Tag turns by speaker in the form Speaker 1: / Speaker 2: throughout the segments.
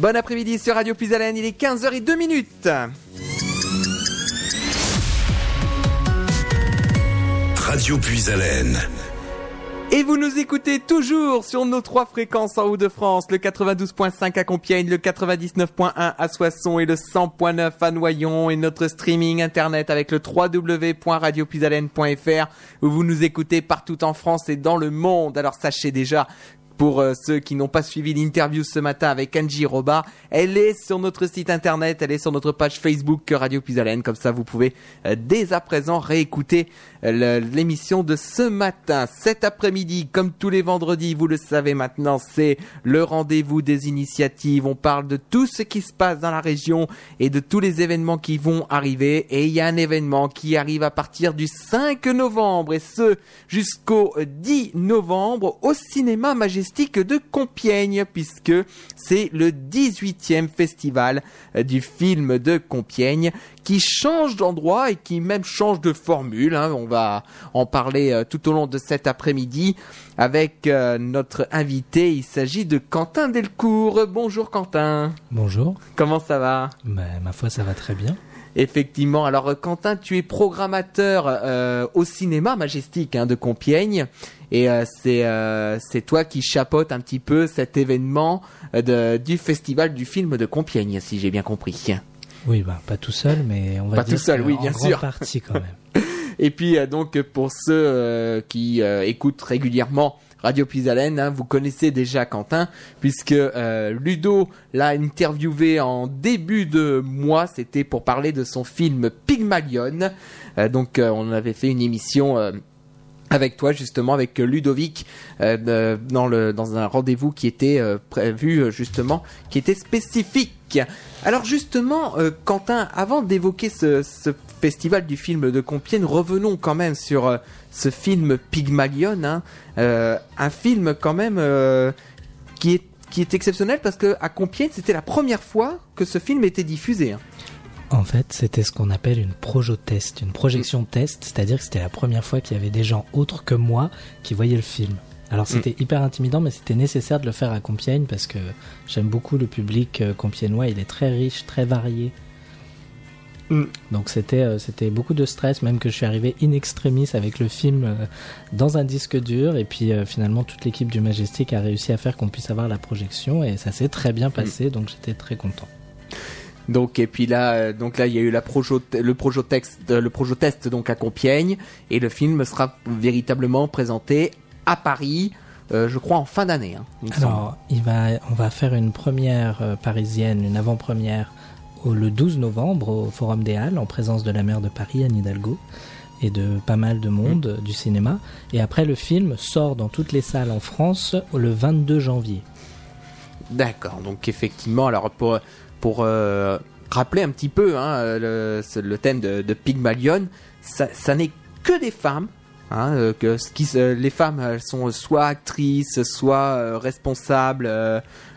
Speaker 1: Bon après-midi sur Radio Plus il est 15h02 minutes.
Speaker 2: Radio Puis
Speaker 1: Et vous nous écoutez toujours sur nos trois fréquences en Haut-de-France, le 92.5 à Compiègne, le 99.1 à Soissons et le 100.9 à Noyon et notre streaming internet avec le www.radiopuisalène.fr où vous nous écoutez partout en France et dans le monde. Alors sachez déjà pour euh, ceux qui n'ont pas suivi l'interview ce matin avec Angie Roba, elle est sur notre site internet, elle est sur notre page Facebook Radio Puisalène. Comme ça, vous pouvez euh, dès à présent réécouter euh, l'émission de ce matin. Cet après-midi, comme tous les vendredis, vous le savez maintenant, c'est le rendez-vous des initiatives. On parle de tout ce qui se passe dans la région et de tous les événements qui vont arriver. Et il y a un événement qui arrive à partir du 5 novembre et ce jusqu'au 10 novembre au cinéma de Compiègne, puisque c'est le 18e festival euh, du film de Compiègne qui change d'endroit et qui même change de formule. Hein. On va en parler euh, tout au long de cet après-midi avec euh, notre invité. Il s'agit de Quentin Delcourt. Bonjour Quentin.
Speaker 3: Bonjour.
Speaker 1: Comment ça va?
Speaker 3: Bah, Ma foi, ça va très bien.
Speaker 1: Effectivement. Alors Quentin, tu es programmateur au cinéma majestique hein, de Compiègne. Et euh, c'est euh, c'est toi qui chapeaute un petit peu cet événement euh, du festival du film de Compiègne, si j'ai bien compris.
Speaker 3: Oui, bah pas tout seul, mais on va
Speaker 1: pas
Speaker 3: dire
Speaker 1: tout seul, oui, bien sûr.
Speaker 3: partie quand même.
Speaker 1: Et puis donc pour ceux qui écoutent régulièrement Radio Pisalène, hein, vous connaissez déjà Quentin, puisque Ludo l'a interviewé en début de mois, c'était pour parler de son film Pygmalion. donc on avait fait une émission avec toi justement avec Ludovic euh, dans le dans un rendez-vous qui était euh, prévu euh, justement qui était spécifique. Alors justement Quentin avant d'évoquer ce, ce, festival du film de Compiègne revenons quand même sur ce film Pygmalion hein, un film quand même qui est qui est exceptionnel parce que à Compiègne c'était la première fois que ce film était diffusé. Hein.
Speaker 3: En fait, c'était ce qu'on appelle une projotest, une projection test, c'est-à-dire que c'était la première fois qu'il y avait des gens autres que moi qui voyaient le film. Alors mm. c'était hyper intimidant, mais c'était nécessaire de le faire à Compiègne parce que j'aime beaucoup le public euh, compiègnois, il est très riche, très varié. Mm. Donc c'était euh, c'était beaucoup de stress, même que je suis arrivé in extremis avec le film euh, dans un disque dur, et puis finalement toute l'équipe du Majestic a réussi à faire qu'on puisse avoir la projection, et ça s'est très bien passé, mm. donc j'étais très content.
Speaker 1: Donc et puis là, euh, donc là il y a eu la projo, le projotest, euh, le projotest donc à Compiègne et le film sera véritablement présenté à Paris. Euh, je crois en fin d'année. Hein,
Speaker 3: Alors, il va, on va faire une première parisienne, une avant-première le 12 novembre au Forum des Halles en présence de la maire de Paris, Anne Hidalgo, et de pas mal de monde mm. du cinéma. Et après, le film sort dans toutes les salles en France le 22 janvier.
Speaker 1: D'accord, donc effectivement, alors pour, pour euh, rappeler un petit peu hein, le, thème de, Pygmalion, ça, n'est que des femmes. Hein, euh, que les femmes elles sont soit actrices, soit euh, responsables,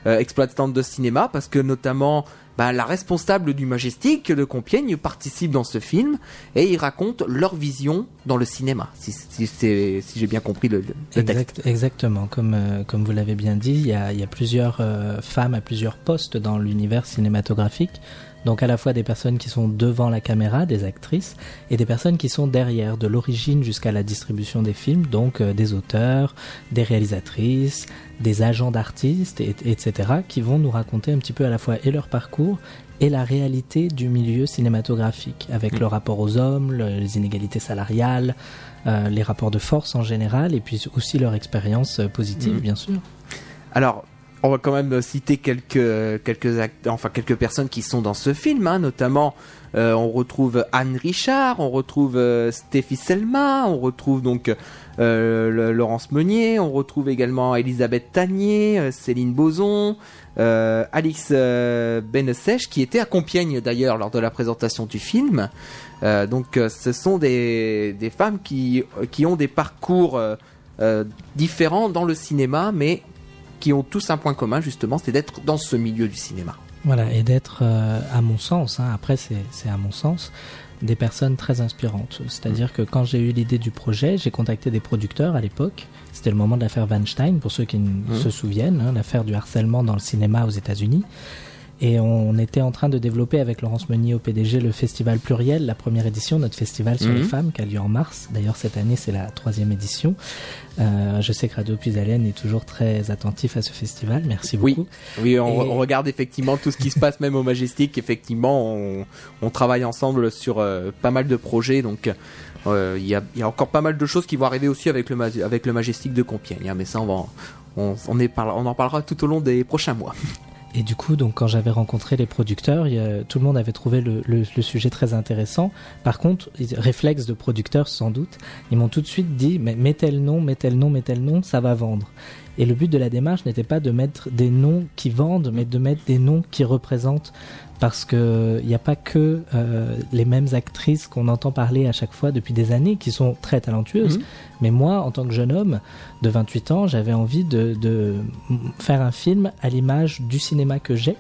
Speaker 1: exploitantes de cinéma, parce que notamment bah, la responsable du Majestic de Compiègne participe dans ce film et ils racontent leur vision dans le cinéma, si, si, si j'ai bien compris le, le texte.
Speaker 3: Exactement, comme, euh, comme vous l'avez bien dit, il y a, y a plusieurs euh, femmes à plusieurs postes dans l'univers cinématographique. Donc à la fois des personnes qui sont devant la caméra, des actrices, et des personnes qui sont derrière, de l'origine jusqu'à la distribution des films, donc euh, des auteurs, des réalisatrices, des agents d'artistes, etc., qui vont nous raconter un petit peu à la fois et leur parcours et la réalité du milieu cinématographique, avec mm. le rapport aux hommes, les inégalités salariales, euh, les rapports de force en général, et puis aussi leur expérience euh, positive, mm. bien sûr.
Speaker 1: Alors, on va quand même citer quelques quelques enfin quelques personnes qui sont dans ce film, hein, notamment euh, on retrouve Anne Richard, on retrouve euh, Stéphie Selma, on retrouve donc euh, Laurence Meunier, on retrouve également Elisabeth Tanier, Céline Boson, Alix Benesèche qui était à Compiègne d'ailleurs lors de la présentation du film. donc ce sont des, des femmes qui, qui ont des parcours différents dans le cinéma mais qui ont tous un point commun justement, c'est d'être dans ce milieu du cinéma.
Speaker 3: Voilà, et d'être, euh, à mon sens, hein, après c'est à mon sens, des personnes très inspirantes. C'est-à-dire mm. que quand j'ai eu l'idée du projet, j'ai contacté des producteurs à l'époque. C'était le moment de l'affaire Weinstein, pour ceux qui mm. se souviennent, hein, l'affaire du harcèlement dans le cinéma aux États-Unis. Et on était en train de développer avec Laurence Meunier au PDG le festival pluriel, la première édition, notre festival sur les
Speaker 1: Mhm.
Speaker 3: femmes qui a lieu en mars. D'ailleurs, cette année, c'est la troisième édition. Euh, je sais que Radio Puisalène est toujours très attentif à ce festival. Merci
Speaker 1: Oui.
Speaker 3: beaucoup.
Speaker 1: Oui, on,
Speaker 3: Et-
Speaker 1: on regarde effectivement tout ce qui se passe même au Majestic. Effectivement, on, on travaille ensemble sur euh, pas mal de projets. Donc, euh, il y, a, il y a encore pas mal de choses qui vont arriver aussi avec le, Ma- avec le Majestic de Compiègne. hein, mais ça, on, va en- on, on, est par- on en parlera tout au long des prochains mois.
Speaker 3: Et du coup, donc, quand j'avais rencontré les producteurs, tout le monde avait trouvé le, le- le sujet très intéressant. Par contre, réflexe de producteurs sans doute, ils m'ont tout de suite dit mais mets tel nom, mets tel nom, mets tel nom, ça va vendre. Et le but de la démarche n'était pas de mettre des noms qui vendent, mais de mettre des noms qui représentent. Parce que il n'y a pas que euh, les mêmes actrices qu'on entend parler à chaque fois depuis des années, qui sont très talentueuses.
Speaker 1: Mhm.
Speaker 3: Mais moi, en tant que jeune homme de 28 ans, j'avais envie de, faire un film à l'image du cinéma que j'ai,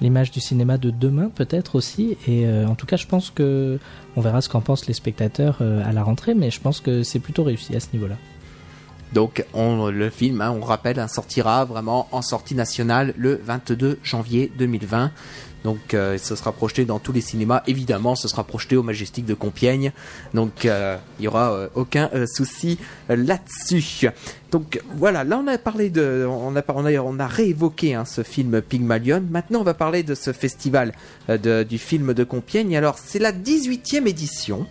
Speaker 3: l'image du cinéma de demain peut-être aussi. Et euh, en tout cas, je pense que on verra ce qu'en pensent les spectateurs euh, à la rentrée, mais je pense que c'est plutôt réussi à ce niveau-là.
Speaker 1: Donc, on, le film, hein, on rappelle, hein, sortira vraiment en sortie nationale le 22 janvier 2020. Donc, euh, ce sera projeté dans tous les cinémas. Évidemment, ce sera projeté au Majestic de Compiègne. Donc, euh, il y aura euh, aucun euh, souci là-dessus. Donc, voilà. Là, on a parlé de, on a, on a, réévoqué hein, ce film Pygmalion. Maintenant, on va parler de ce festival du film de Compiègne. Alors, c'est la 18e édition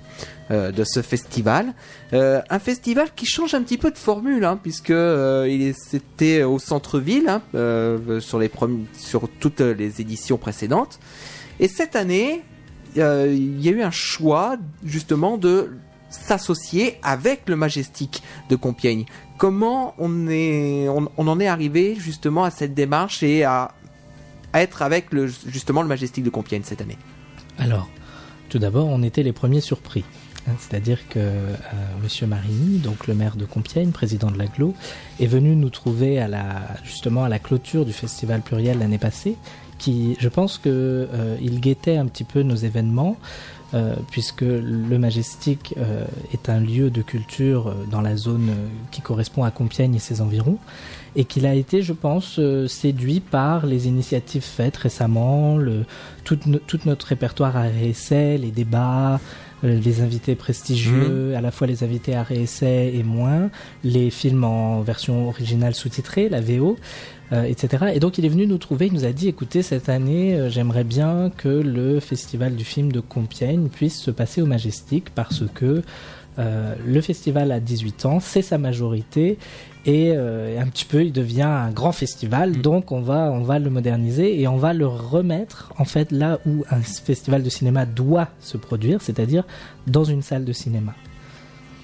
Speaker 1: euh, de ce festival. Euh, un festival qui change un petit peu de formule, hein, puisque euh, c'était au centre-ville hein, sur sur toutes les éditions précédentes. Et cette année, il y a eu un choix justement de s'associer avec le Majestic de Compiègne. Comment on est, on, en est arrivé justement à cette démarche et à, être avec justement le Majestic de Compiègne cette année?
Speaker 3: Alors, tout d'abord, on était les premiers surpris. Hein, C'est-à-dire que euh, Monsieur Marini, donc le maire de Compiègne, président de l'aglo, est venu nous trouver à la, justement à la clôture du festival pluriel l'année passée, qui, je pense que euh, guettait un petit peu nos événements, euh, puisque le Majestic euh, est un lieu de culture euh, dans la zone euh, qui correspond à Compiègne et ses environs, et qu'il a été, je pense, euh, séduit par les initiatives faites récemment, le, tout, tout notre répertoire à réessai, les débats, les invités prestigieux, à la fois les invités à réessai et moins, les films en version originale sous-titrée, la VO, euh, etc. Et donc il est venu nous trouver, il nous a dit, écoutez, cette année, euh, j'aimerais bien que le festival du film de Compiègne puisse se passer au Majestic parce que euh, le festival a 18 ans, c'est sa majorité et euh, un petit peu il devient un grand festival. Donc on va on va le moderniser et on va le remettre en fait là où un festival de cinéma doit se produire c'est-à-dire dans une salle de cinéma.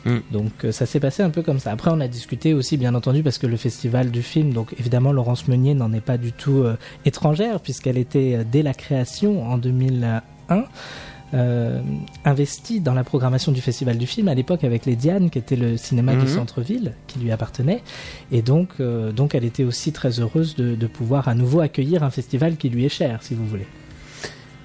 Speaker 1: Mm.
Speaker 3: donc euh, ça s'est passé un peu comme ça. Après on a discuté aussi bien entendu parce que le festival du film donc évidemment Laurence Meunier n'en est pas du tout euh, étrangère puisqu'elle était euh, dès la création en 2001 euh, investie dans la programmation du Festival du film à l'époque avec les Dianes, qui était le cinéma
Speaker 1: Mhm.
Speaker 3: du centre-ville qui lui appartenait. Et donc, euh, donc elle était aussi très heureuse de, de pouvoir à nouveau accueillir un festival qui lui est cher, si vous voulez.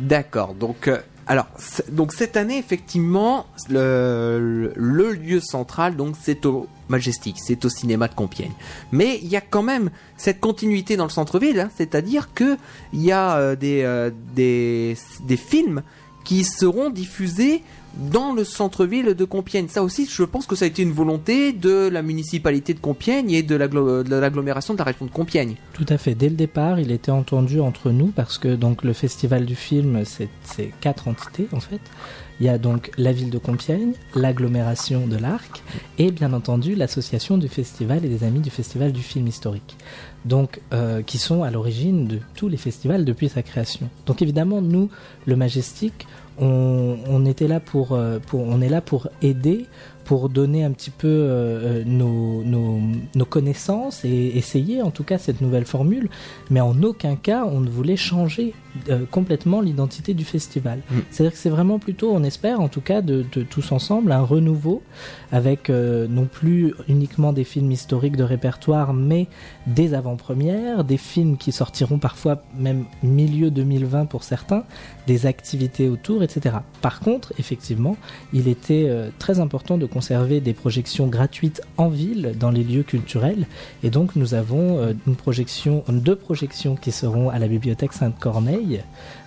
Speaker 1: D'accord. Donc, euh, alors, donc cette année, effectivement, le, lieu central, donc, c'est au Majestic, c'est au cinéma de Compiègne. Mais il y a quand même cette continuité dans le centre-ville, hein, c'est-à-dire que il y a des, euh, des des films qui seront diffusés dans le centre-ville de Compiègne. Ça aussi, je pense que ça a été une volonté de la municipalité de Compiègne et de l'agglo- de l'agglomération de la région de Compiègne.
Speaker 3: Tout à fait. Dès le départ, il était entendu entre nous parce que donc le festival du film, c'est quatre entités en fait. Il y a donc la ville de Compiègne, l'agglomération de l'Arc et bien entendu l'association du festival et des amis du festival du film historique. Donc euh, qui sont à l'origine de tous les festivals depuis sa création. Donc évidemment nous, le Majestic, on, était là pour, euh, pour on est là pour aider pour donner un petit peu euh, nos connaissances et essayer en tout cas cette nouvelle formule, mais en aucun cas on ne voulait changer euh, complètement l'identité du festival.
Speaker 1: Mm.
Speaker 3: C'est-à-dire que c'est vraiment plutôt, on espère en tout cas de, de tous ensemble, un renouveau avec euh, non plus uniquement des films historiques de répertoire, mais des avant-premières, des films qui sortiront parfois même milieu 2020 pour certains, des activités autour, etc. Par contre, effectivement, il était euh, très important de conserver des projections gratuites en ville dans les lieux culturels. Et donc nous avons euh, une projection, deux projections qui seront à la bibliothèque Sainte-Corneille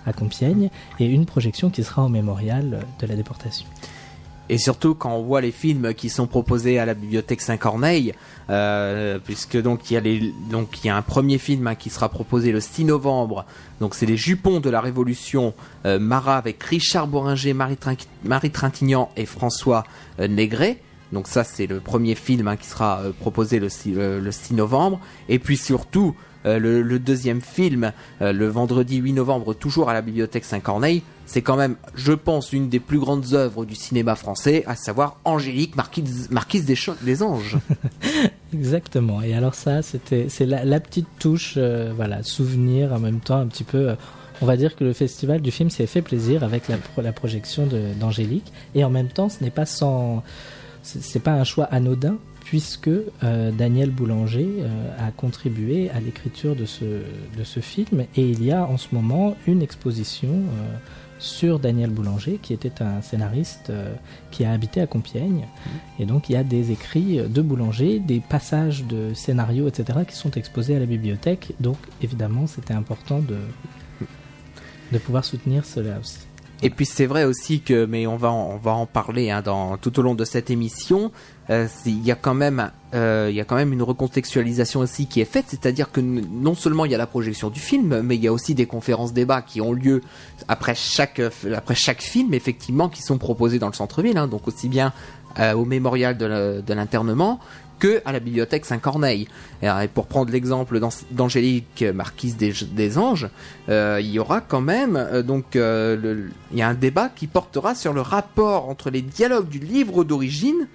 Speaker 3: à Compiègne et une projection qui sera au mémorial de la déportation.
Speaker 1: Et surtout quand on voit les films qui sont proposés à la bibliothèque Saint-Corneille, euh, puisque donc il y a un premier film hein, qui sera proposé le 6 novembre. Donc c'est les Jupons de la Révolution, euh, Marat avec Richard Boringer, Marie, Trin- Marie Trintignant et François euh, Négret. Donc ça c'est le premier film hein, qui sera euh, proposé le 6, le- le 6 novembre. Et puis surtout euh, le, deuxième film euh, le vendredi 8 novembre toujours à la bibliothèque Saint-Corneille. C'est quand même, je pense, une des plus grandes œuvres du cinéma français, à savoir Angélique, marquise, des, Anges.
Speaker 3: Exactement. Et alors ça, c'était c'est la, petite touche, euh, voilà, souvenir en même temps un petit peu. on va dire que le festival du film s'est fait plaisir avec la, pro- la projection d'Angélique, et en même temps, ce n'est pas sans, c'est pas un choix anodin puisque euh, Daniel Boulanger euh, a contribué à l'écriture de ce de ce film, et il y a en ce moment une exposition. euh, sur Daniel Boulanger, qui était un scénariste qui a habité à Compiègne, et donc il y a des écrits de Boulanger, des passages de scénarios, etc., qui sont exposés à la bibliothèque. Donc évidemment, c'était important de, de pouvoir soutenir cela aussi.
Speaker 1: Et puis c'est vrai aussi que, mais on va en, on va en parler hein, dans, tout au long de cette émission. euh, Il y a quand même, euh, y a quand même une recontextualisation aussi qui est faite, c'est-à-dire que non seulement il y a la projection du film, mais il y a aussi des conférences débats qui ont lieu après chaque après chaque film, effectivement, qui sont proposés dans le centre-ville, hein, donc aussi bien euh, au mémorial de l'internement que à la bibliothèque Saint-Corneille. Et, pour prendre l'exemple d'An- d'Angélique Marquise des, Anges, euh, il y aura quand même euh, donc euh, il y a un débat qui portera sur le rapport entre les dialogues du livre d'origine,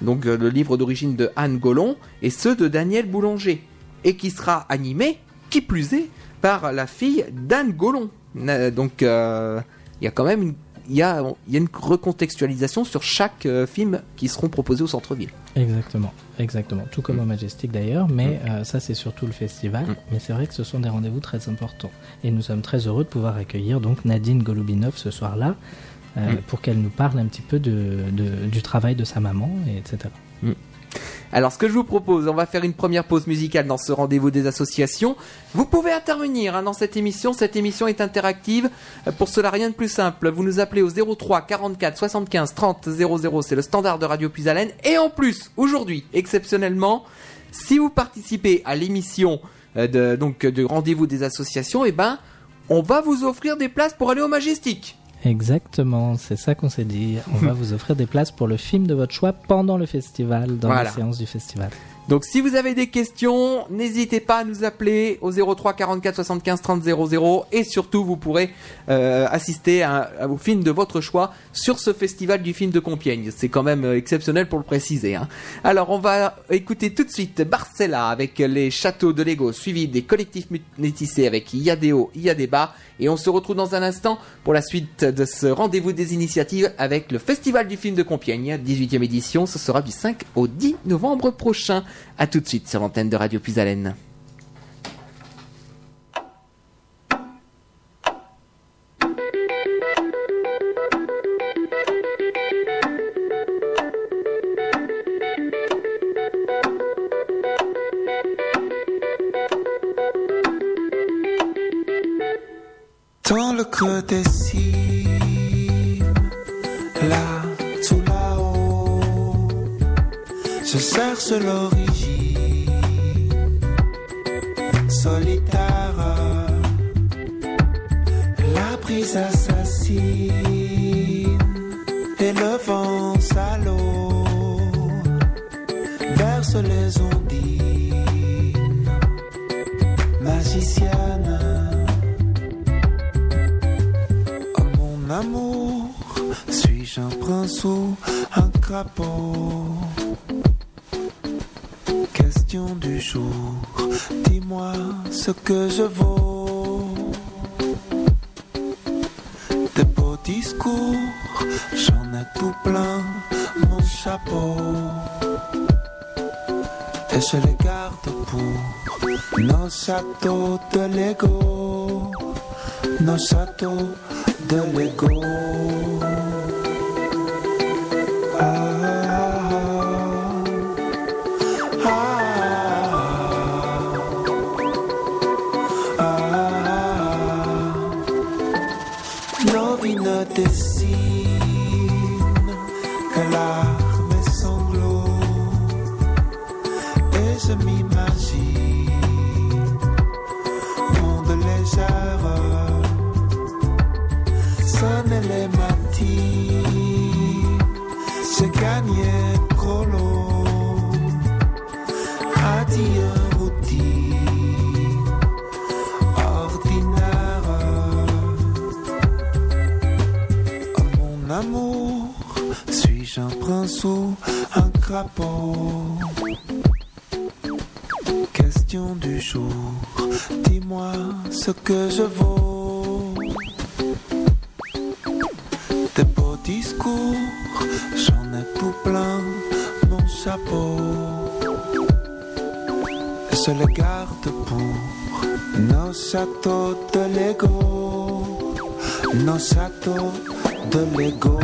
Speaker 1: donc le livre d'origine de Anne Gollon, et ceux de Daniel Boulanger, et qui sera animé, qui plus est, par la fille d'Anne Gollon. Donc il y a quand même une il y a, il y a une recontextualisation sur chaque euh, film qui seront proposés au centre-ville.
Speaker 3: Exactement, exactement. Tout comme au Majestic d'ailleurs, mais euh, ça c'est surtout le festival.
Speaker 1: Mm.
Speaker 3: Mais c'est vrai que ce sont des rendez-vous très importants. Et nous sommes très heureux de pouvoir accueillir donc Nadine Golubinov ce soir-là, euh,
Speaker 1: Mm.
Speaker 3: pour qu'elle nous parle un petit peu de, de- du travail de sa maman, et etc.
Speaker 1: Alors, ce que je vous propose, on va faire une première pause musicale dans ce rendez-vous des associations. Vous pouvez intervenir hein, dans cette émission. Cette émission est interactive. Euh, Pour cela, rien de plus simple. Vous nous appelez au 03 44 75 30 00. C'est le standard de Radio Puisalène. Et en plus, aujourd'hui, exceptionnellement, si vous participez à l'émission euh, de, de rendez-vous des associations, eh ben, on va vous offrir des places pour aller au Majestic.
Speaker 3: Exactement, c'est ça qu'on s'est dit. On va vous offrir des places pour le film de votre choix pendant le festival, dans
Speaker 1: Voilà.
Speaker 3: la séance du festival.
Speaker 1: Donc si vous avez des questions, n'hésitez pas à nous appeler au 03 44 75 30 00 et surtout vous pourrez euh, assister à, à- au film de votre choix sur ce festival du film de Compiègne. C'est quand même euh, exceptionnel pour le préciser. hein. Alors on va écouter tout de suite Barcella avec les châteaux de Lego suivi des collectifs métissés avec Il y a des hauts, il y a des bas et on se retrouve dans un instant pour la suite de ce rendez-vous des initiatives avec le festival du film de Compiègne, 18e édition, ce sera du 5 au 10 novembre prochain. A tout de suite sur l'antenne de Radio Puisalène.
Speaker 4: Dans le creux des cimes, là, tout là-haut, je cherche l'origine, solitaire, la brise assassine, et le vent salaud, berce les ondines, magicienne. Mon amour, suis-je un prince ou un crapaud? Du jour, dis-moi ce que je vaux. Des beaux discours, j'en ai tout plein mon chapeau. Et je les garde pour nos châteaux de Lego nos châteaux de Lego. Question du jour, dis-moi ce que je vaux. Des beaux discours, j'en ai tout plein mon chapeau. Et je le garde pour nos châteaux de l'ego, nos châteaux de l'ego.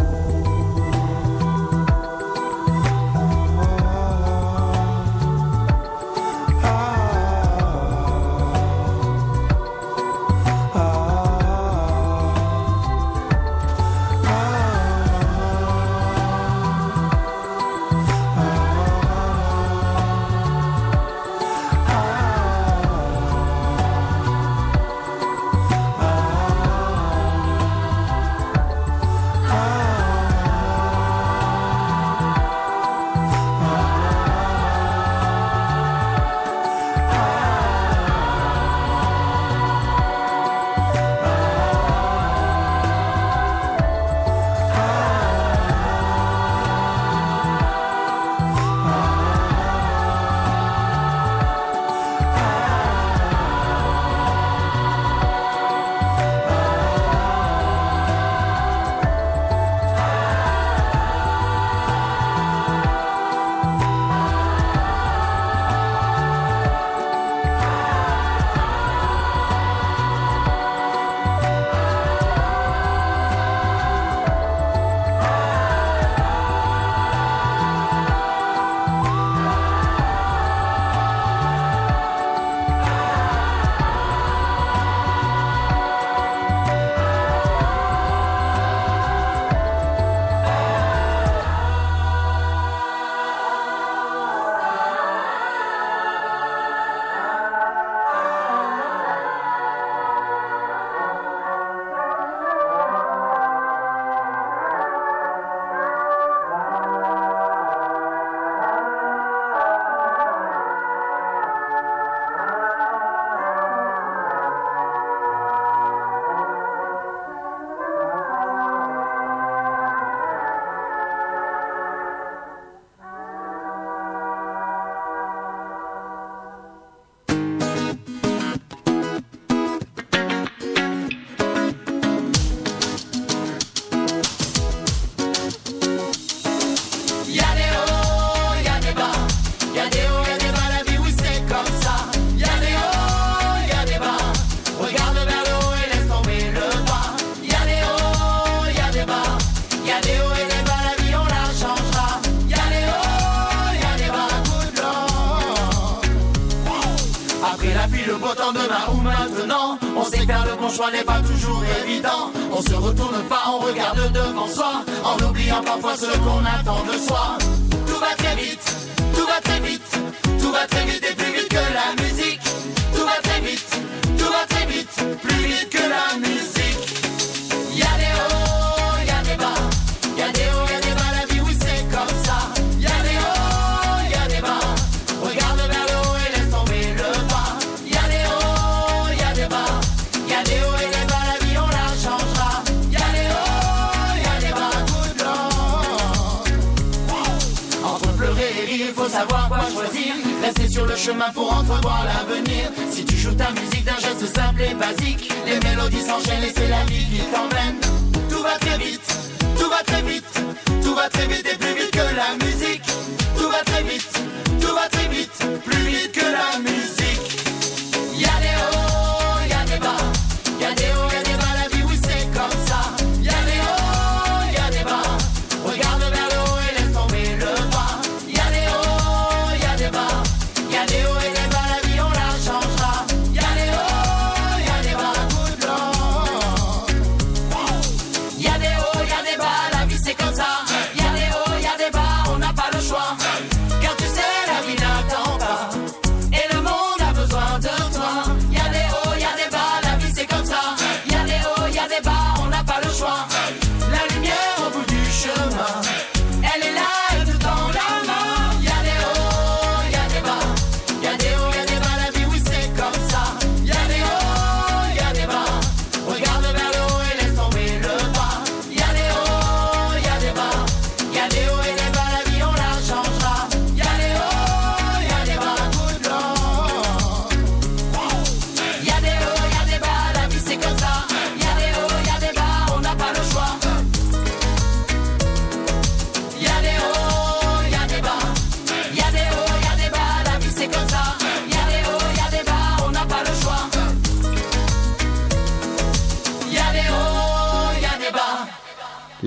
Speaker 5: Il faut savoir quoi choisir. Rester sur le chemin pour entrevoir l'avenir. Si tu joues ta musique d'un geste simple et basique, les mélodies s'enchaînent et c'est la vie qui t'emmène. Tout va très vite, tout va très vite, tout va très vite et plus vite que la musique. Tout va très vite, tout va très vite, plus vite que la musique. Y a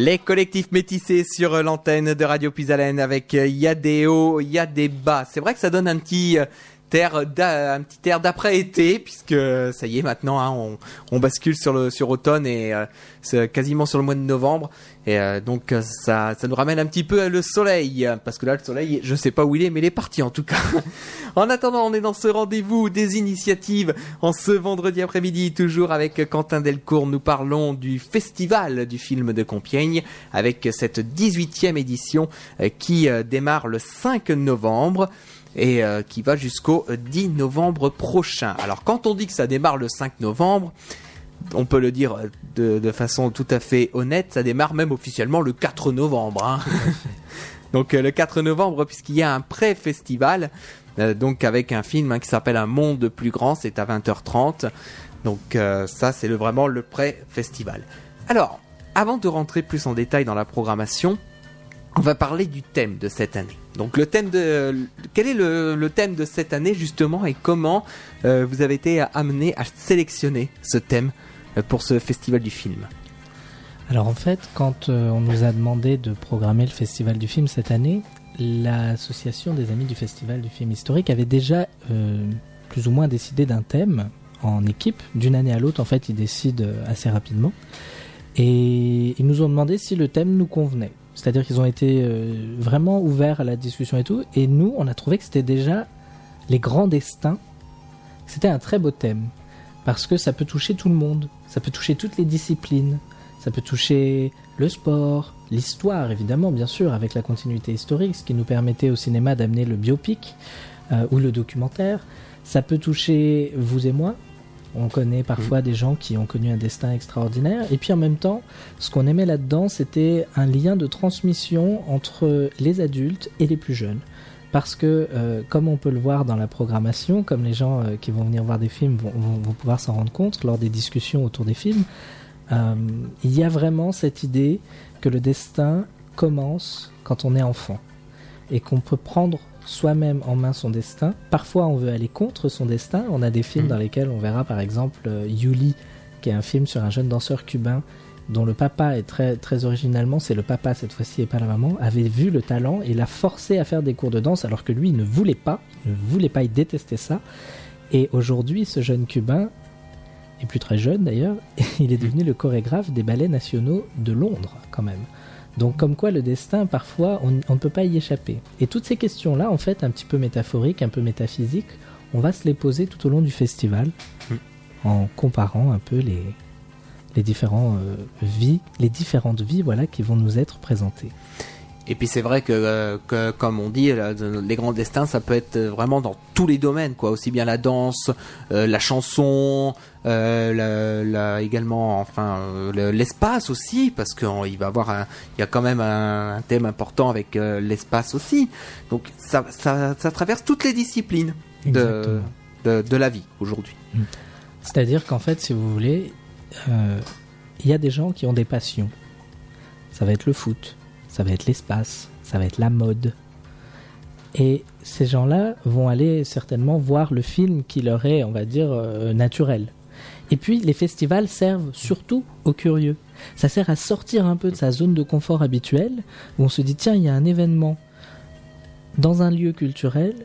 Speaker 1: Les collectifs métissés sur euh, l'antenne de Radio Puisalène avec euh, il y a des hauts, il y a des bas. C'est vrai que ça donne un petit euh, un petit air d'après-été puisque ça y est maintenant hein, on, bascule sur le sur automne et euh, quasiment sur le mois de novembre et euh, donc euh, ça ça nous ramène un petit peu le soleil parce que là le soleil je sais pas où il est mais il est parti en tout cas. en attendant on est dans ce rendez-vous des initiatives en ce vendredi après-midi toujours avec Quentin Delcourt nous parlons du festival du film de Compiègne avec cette 18e édition qui démarre le 5 novembre et euh, qui va jusqu'au 10 novembre prochain. Alors quand on dit que ça démarre le 5 novembre, on peut le dire de, de façon tout à fait honnête, ça démarre même officiellement le 4 novembre. hein. donc euh, le 4 novembre puisqu'il y a un pré-festival, euh, donc avec un film hein, qui s'appelle Un monde plus grand, c'est à 20h30. Donc euh, ça c'est le, vraiment le pré-festival. Alors, avant de rentrer plus en détail dans la programmation, on va parler du thème de cette année. Donc le thème de quel est le, thème de cette année justement et comment euh, vous avez été amené à sélectionner ce thème euh, pour ce festival du film?
Speaker 3: Alors en fait, quand euh, on nous a demandé de programmer le Festival du film cette année, l'association des amis du Festival du film historique avait déjà plus ou moins décidé d'un thème en équipe. D'une année à l'autre, en fait, ils décident assez rapidement. Et ils nous ont demandé si le thème nous convenait. C'est-à-dire qu'ils ont été euh, vraiment ouverts à la discussion et tout. Et nous, on a trouvé que c'était déjà les grands destins. C'était un très beau thème. Parce que ça peut toucher tout le monde. Ça peut toucher toutes les disciplines. Ça peut toucher le sport, l'histoire évidemment, bien sûr, avec la continuité historique, ce qui nous permettait au cinéma d'amener le biopic euh, ou le documentaire. Ça peut toucher vous et moi. On connaît parfois des gens qui ont connu un destin extraordinaire. Et puis en même temps, ce qu'on aimait là-dedans, c'était un lien de transmission entre les adultes et les plus jeunes. Parce que, euh, comme on peut le voir dans la programmation, comme les gens euh, qui vont venir voir des films vont, vont- vont pouvoir s'en rendre compte lors des discussions autour des films, euh, il y a vraiment cette idée que le destin commence quand on est enfant et qu'on peut prendre soi-même en main son destin. Parfois, on veut aller contre son destin. On a des films
Speaker 1: Mhm.
Speaker 3: dans lesquels on verra par exemple euh, Yuli, qui est un film sur un jeune danseur cubain dont le papa est très très originalement, c'est le papa cette fois-ci et pas la maman, avait vu le talent et l'a forcé à faire des cours de danse alors que lui il ne voulait pas, il ne voulait pas, il détestait ça. Et aujourd'hui, ce jeune cubain est plus très jeune d'ailleurs, il est devenu le chorégraphe des ballets nationaux de Londres quand même. Donc comme quoi le destin, parfois, on, on ne peut pas y échapper. Et toutes ces questions-là, en fait, un petit peu métaphoriques, un peu métaphysiques, on va se les poser tout au long du festival,
Speaker 1: Mm.
Speaker 3: en comparant un peu les, les, différents, euh, vies, les différentes vies voilà, qui vont nous être présentées.
Speaker 1: Et puis c'est vrai que, euh, que, comme on dit, les grands destins, ça peut être vraiment dans tous les domaines, quoi. Aussi bien la danse, euh, la chanson, euh, la, la- également, enfin, euh, le- l'espace aussi, parce qu'il va avoir, un, il y a quand même un, un thème important avec euh, l'espace aussi. Donc ça, ça, ça traverse toutes les disciplines de, de, de la vie aujourd'hui.
Speaker 3: C'est-à-dire qu'en fait, si vous voulez, euh, il y a des gens qui ont des passions. Ça va être le foot, ça va être l'espace, ça va être la mode. Et ces gens-là vont aller certainement voir le film qui leur est, on va dire, euh, naturel. Et puis, les festivals servent surtout aux curieux. Ça sert à sortir un peu de sa zone de confort habituelle, où on se dit, tiens, il y a un événement dans un lieu culturel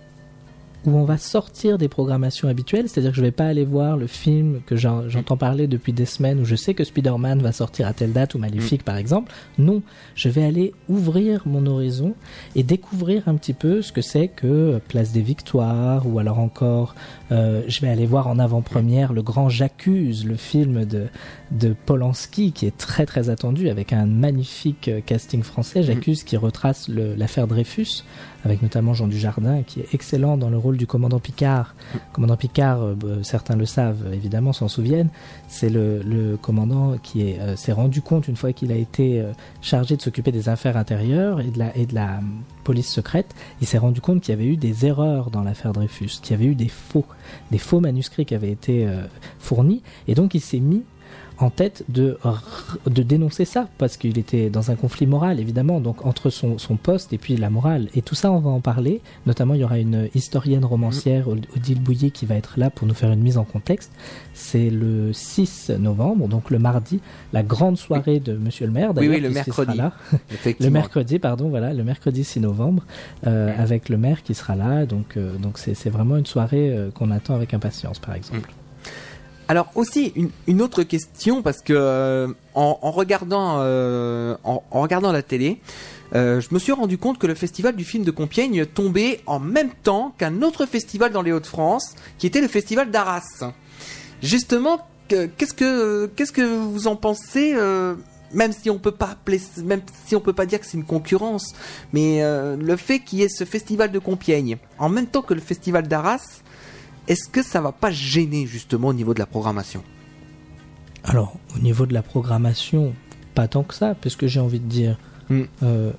Speaker 3: où on va sortir des programmations habituelles, c'est-à-dire que je vais pas aller voir le film que j'en- j'entends parler depuis des semaines où je sais que Spider-Man va sortir à telle date ou Maléfique par exemple. Non, je vais aller ouvrir mon horizon et découvrir un petit peu ce que c'est que Place des Victoires ou alors encore euh, je vais aller voir en avant-première le grand J'accuse, le film de de Polanski qui est très très attendu avec un magnifique euh, casting français. J'accuse qui retrace l'affaire Dreyfus avec notamment Jean Dujardin qui est excellent dans le rôle du commandant Picard. Commandant Picard, euh, bah, certains le savent évidemment, s'en souviennent, c'est le, commandant qui est, euh, s'est rendu compte une fois qu'il a été euh, chargé de s'occuper des affaires intérieures et de la, et de la police secrète, il s'est rendu compte qu'il y avait eu des erreurs dans l'affaire Dreyfus, qu'il y avait eu des faux, des faux manuscrits qui avaient été euh, fournis, et donc il s'est mis en tête de, de dénoncer ça, parce qu'il était dans un conflit moral, évidemment, donc entre son, son poste et puis la morale. Et tout ça, on va en parler. Notamment, il y aura une historienne romancière, Od- Odile Bouillet, qui va être là pour nous faire une mise en contexte. C'est le 6 novembre, donc le mardi, la grande soirée de Monsieur le maire.
Speaker 1: Oui, oui, le mercredi.
Speaker 3: là. Le mercredi, pardon, voilà, le mercredi 6 novembre, euh, avec le maire qui sera là. Donc, euh, donc c'est c'est vraiment une soirée euh, qu'on attend avec impatience, par exemple.
Speaker 1: Alors aussi une, autre question parce que euh, en, regardant euh, en, regardant la télé, euh, je me suis rendu compte que le festival du film de Compiègne tombait en même temps qu'un autre festival dans les Hauts-de-France, qui était le festival d'Arras. Justement, que- qu'est-ce que qu'est-ce que vous en pensez même si on peut pas appeler, même si on peut pas dire que c'est une concurrence, mais le fait qu'il y ait ce festival de Compiègne en même temps que le festival d'Arras, est-ce que ça va pas gêner justement au niveau de la programmation?
Speaker 3: Alors, au niveau de la programmation, pas tant que ça, parce que j'ai envie de dire,
Speaker 1: Mm.
Speaker 3: euh,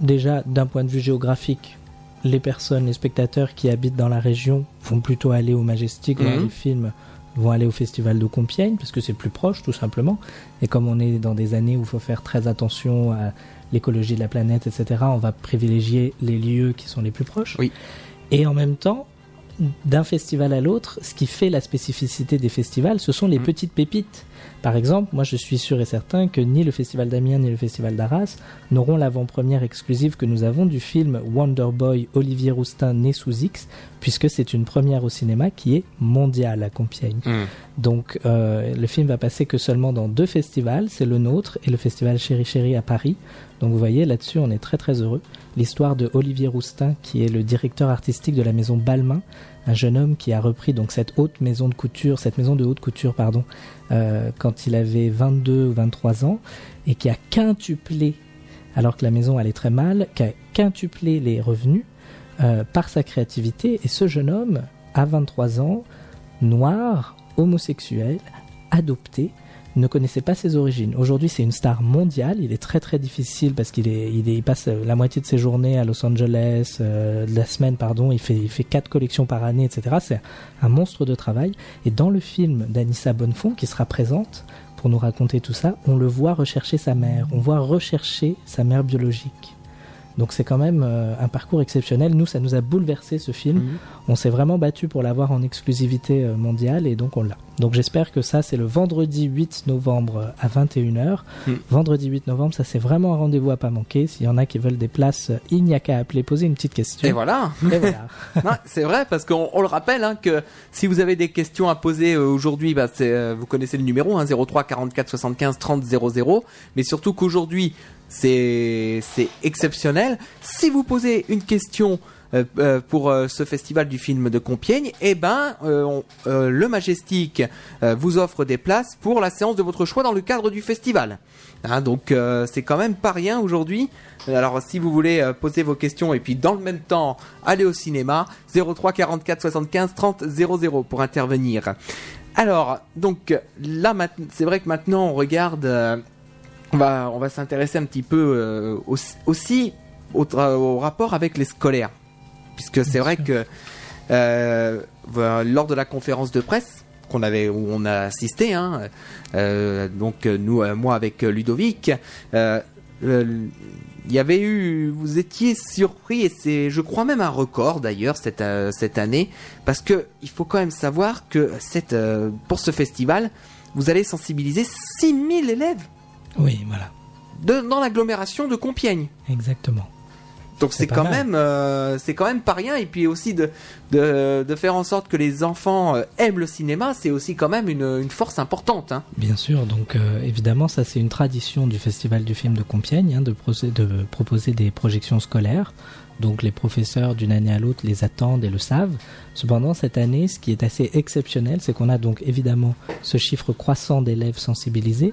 Speaker 3: déjà d'un point de vue géographique, les personnes, les spectateurs qui habitent dans la région vont plutôt aller au Majestic voir
Speaker 1: Mhm.
Speaker 3: les films, vont aller au festival de Compiègne parce que c'est plus proche tout simplement. Et comme on est dans des années où il faut faire très attention à l'écologie de la planète, etc., on va privilégier les lieux qui sont les plus proches.
Speaker 1: Oui.
Speaker 3: Et en même temps, d'un festival à l'autre, ce qui fait la spécificité des festivals, ce sont les
Speaker 1: Mhm.
Speaker 3: petites pépites. Par exemple, moi je suis sûr et certain que ni le festival d'Amiens ni le festival d'Arras n'auront l'avant-première exclusive que nous avons du film Wonder Boy Olivier Roustin né sous X, puisque c'est une première au cinéma qui est mondiale à Compiègne. Donc euh, le film va passer que seulement dans deux festivals, c'est le nôtre et le festival Chéri Chéri à Paris. Donc vous voyez là-dessus on est très très heureux. L'histoire de Olivier Roustin qui est le directeur artistique de la maison Balmain, un jeune homme qui a repris donc cette haute maison de couture, cette maison de haute couture pardon, euh, quand il avait 22 ou 23 ans et qui a quintuplé alors que la maison allait très mal, qui a quintuplé les revenus euh, par sa créativité. Et ce jeune homme, à 23 ans, noir, homosexuel, adopté, ne connaissait pas ses origines. Aujourd'hui, c'est une star mondiale. Il est très très difficile parce qu'il est, il, il passe la moitié de ses journées à Los Angeles, euh, de la semaine, pardon. Il fait, il quatre collections par année, etc. C'est un monstre de travail. Et dans le film d'Anissa Bonnefond, qui sera présente pour nous raconter tout ça, on le voit rechercher sa mère. On voit rechercher sa mère biologique. Donc c'est quand même euh, un parcours exceptionnel. Nous, ça nous a bouleversé ce film.
Speaker 1: Mhm.
Speaker 3: On s'est vraiment battu pour l'avoir en exclusivité euh, mondiale et donc on l'a. Donc j'espère que ça, c'est le vendredi 8 novembre à 21h.
Speaker 1: Mm.
Speaker 3: Vendredi 8 novembre, ça c'est vraiment un rendez-vous à pas manquer. S'il y en a qui veulent des places, euh, il n'y a qu'à appeler, poser une petite question.
Speaker 1: Et voilà.
Speaker 3: Et voilà.
Speaker 1: Non, c'est vrai parce qu'on on le rappelle hein, que si vous avez des questions à poser euh, aujourd'hui, bah, euh, vous connaissez le numéro hein, 03 44 75 30 00. Mais surtout qu'aujourd'hui c'est exceptionnel. Si vous posez une question euh, euh, pour euh, ce festival du film de Compiègne, eh ben euh, euh, le Majestic euh, vous offre des places pour la séance de votre choix dans le cadre du festival. Hein, donc c'est quand même pas rien aujourd'hui. Alors si vous voulez poser vos questions et puis dans le même temps aller au cinéma, 03 44 75 30 00 pour intervenir. Alors donc là c'est vrai que maintenant on regarde, on va on va s'intéresser un petit peu euh, aussi, aussi au, rapport avec les scolaires, puisque c'est vrai que euh, lors de la conférence de presse qu'on avait où on a assisté, hein, euh, donc nous, moi avec Ludovic, il y avait eu, vous étiez surpris et c'est, je crois même un record d'ailleurs cette cette année, parce que il faut quand même savoir que cette pour ce festival, vous allez sensibiliser 6000 élèves
Speaker 3: Oui, voilà.
Speaker 1: de, dans l'agglomération de Compiègne.
Speaker 3: Exactement.
Speaker 1: Donc
Speaker 3: C'est
Speaker 1: quand
Speaker 3: mal.
Speaker 1: même euh, c'est quand même pas rien et puis aussi de de, de faire en sorte que les enfants euh, aiment le cinéma, c'est aussi quand même une, une force importante. Hein.
Speaker 3: Bien sûr, donc euh, évidemment, ça c'est une tradition du Festival du film de Compiègne, hein, de proposer des projections scolaires. Donc les professeurs d'une année à l'autre les attendent et le savent. Cependant, cette année, ce qui est assez exceptionnel, c'est qu'on a donc évidemment ce chiffre croissant d'élèves sensibilisés.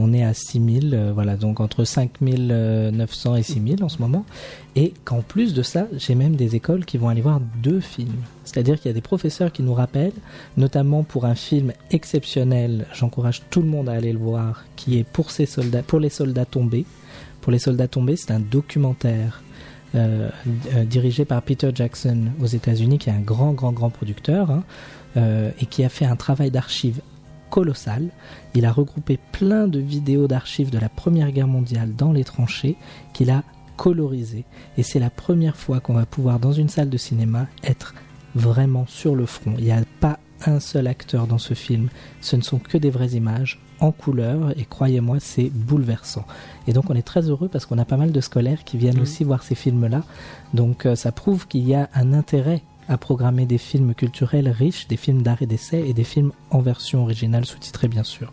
Speaker 3: On est à 6000, euh, voilà, donc entre 5900 et 6000 en ce moment. Et qu'en plus de ça, j'ai même des écoles qui vont aller voir deux films. C'est-à-dire qu'il y a des professeurs qui nous rappellent, notamment pour un film exceptionnel, j'encourage tout le monde à aller le voir, qui est pour, ces soldats, pour les soldats tombés. Pour les soldats tombés, c'est un documentaire euh, euh, dirigé par Peter Jackson aux États-Unis, qui est un grand, grand, grand producteur, hein, et qui a fait un travail d'archive colossal. Il a regroupé plein de vidéos d'archives de la Première Guerre mondiale dans les tranchées qu'il a colorisées. Et c'est la première fois qu'on va pouvoir, dans une salle de cinéma, être vraiment sur le front. Il n'y a pas un seul acteur dans ce film. Ce ne sont que des vraies images en couleur et croyez-moi, c'est bouleversant. Et donc on est très heureux parce qu'on a pas mal de scolaires qui viennent aussi voir ces films-là. Donc euh, ça prouve qu'il y a un intérêt à programmer des films culturels riches, des films d'art et d'essai et des films en version originale sous-titrée bien sûr.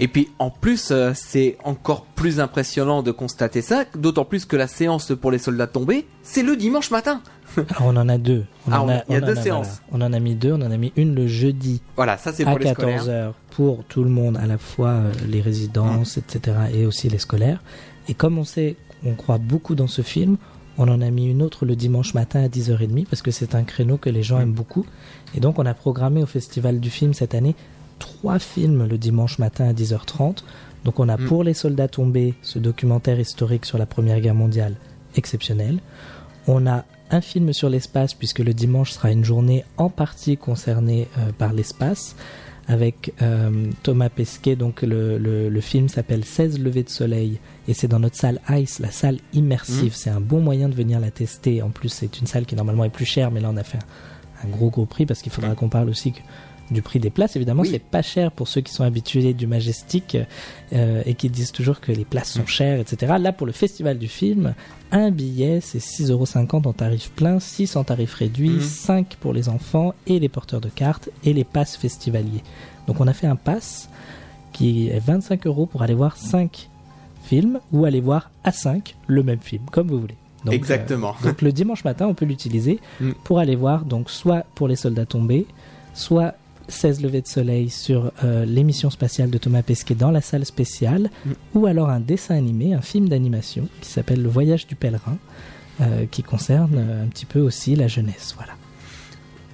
Speaker 1: Et puis en plus, euh, c'est encore plus impressionnant de constater ça, d'autant plus que la séance pour les soldats tombés, c'est le dimanche matin.
Speaker 3: Alors on en a deux. On
Speaker 1: Ah,
Speaker 3: en
Speaker 1: a- il y a deux
Speaker 3: voilà.
Speaker 1: séances.
Speaker 3: On en a mis deux. On en a mis une le jeudi
Speaker 1: Voilà, ça c'est
Speaker 3: à
Speaker 1: pour les scolaires.
Speaker 3: 14h pour tout le monde, à la fois euh, les résidences, etc. et aussi les scolaires. Et comme on sait, on croit beaucoup dans ce film, on en a mis une autre le dimanche matin à 10h30 parce que c'est un créneau que les gens aiment beaucoup. Et donc on a programmé au Festival du film cette année trois films le dimanche matin à 10h30. Donc on a
Speaker 1: Mm.
Speaker 3: pour les soldats tombés ce documentaire historique sur la Première Guerre mondiale exceptionnel. On a un film sur l'espace puisque le dimanche sera une journée en partie concernée euh, par l'espace avec euh, Thomas Pesquet. Donc le, le- le film s'appelle 16 levées de soleil et c'est dans notre salle Ice, la salle immersive. C'est un bon moyen de venir la tester. En plus, c'est une salle qui normalement est plus chère, mais là on a fait un, un gros gros prix parce qu'il faudra qu'on parle aussi que- du prix des places. Évidemment,
Speaker 1: Oui.
Speaker 3: c'est pas cher pour ceux qui sont habitués du Majestic euh, et qui disent toujours que les places sont chères, etc. Là, pour le festival du film, un billet, c'est 6,50€ en tarif plein, 6 en tarif réduit,
Speaker 1: Mhm.
Speaker 3: 5 pour les enfants et les porteurs de cartes et les passes festivaliers. Donc on a fait un pass qui est 25 euros pour aller voir 5 films ou aller voir à 5 le même film, comme vous voulez. Donc,
Speaker 1: Exactement.
Speaker 3: euh, donc le dimanche matin, on peut l'utiliser
Speaker 1: Mm.
Speaker 3: pour aller voir donc soit pour les soldats tombés, soit 16 levées de soleil sur euh, l'émission spatiale de Thomas Pesquet dans la salle spéciale,
Speaker 1: Mm.
Speaker 3: ou alors un dessin animé, un film d'animation qui s'appelle Le Voyage du pèlerin, euh, qui concerne euh, un petit peu aussi la jeunesse. Voilà.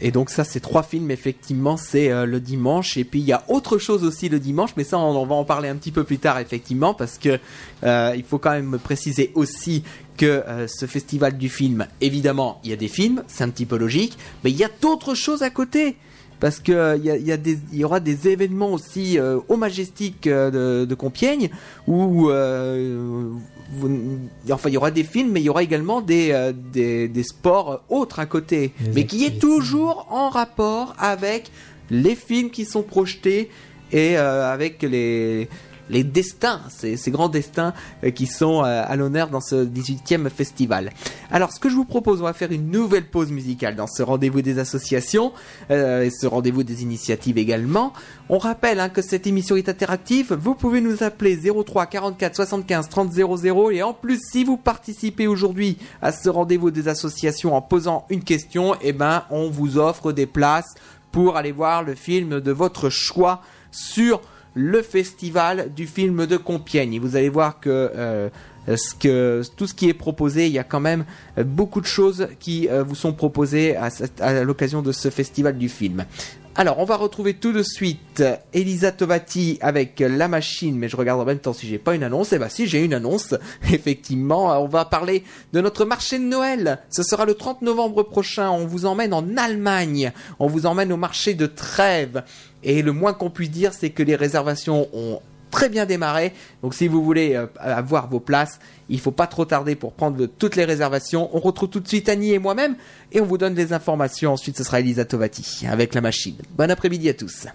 Speaker 1: Et donc ça, ces trois films, effectivement, c'est euh, le dimanche. Et puis il y a autre chose aussi le dimanche, mais ça, on, on va en parler un petit peu plus tard, effectivement, parce que euh, il faut quand même préciser aussi que euh, ce festival du film, évidemment, il y a des films, c'est un petit peu logique, mais il y a d'autres choses à côté. Parce que euh, il y, a- il y, a des- il y aura des événements aussi euh, au Majestic euh, de, de Compiègne où euh, vous- enfin il y aura des films, mais il y aura également des, euh, des, des sports autres à côté, mais qui est toujours en rapport avec les films qui sont projetés et euh, avec les les destins, ces, grands destins euh, qui sont euh, à l'honneur dans ce 18e festival. Alors, ce que je vous propose, on va faire une nouvelle pause musicale dans ce rendez-vous des associations euh, et ce rendez-vous des initiatives également. On rappelle hein, que cette émission est interactive. Vous pouvez nous appeler 03 44 75 30 00 et en plus, si vous participez aujourd'hui à ce rendez-vous des associations en posant une question, eh ben, on vous offre des places pour aller voir le film de votre choix sur le festival du film de Compiègne. Et vous allez voir que, euh, ce que tout ce qui est proposé, il y a quand même beaucoup de choses qui euh, vous sont proposées à, l'occasion de ce festival du film. Alors, on va retrouver tout de suite Elisa Tovati avec La Machine, mais je regarde en même temps si j'ai pas une annonce. Eh ben si, j'ai une annonce. Effectivement, on va parler de notre marché de Noël. Ce sera le 30 novembre prochain. On vous emmène en Allemagne. On vous emmène au marché de Trèves. Et le moins qu'on puisse dire, c'est que les réservations ont très bien démarré. Donc si vous voulez euh, avoir vos places, il faut pas trop tarder pour prendre toutes les réservations. On retrouve tout de suite Annie et moi-même et on vous donne des informations. Ensuite, ce sera Elisa Tovati avec la machine. Bon après-midi à tous.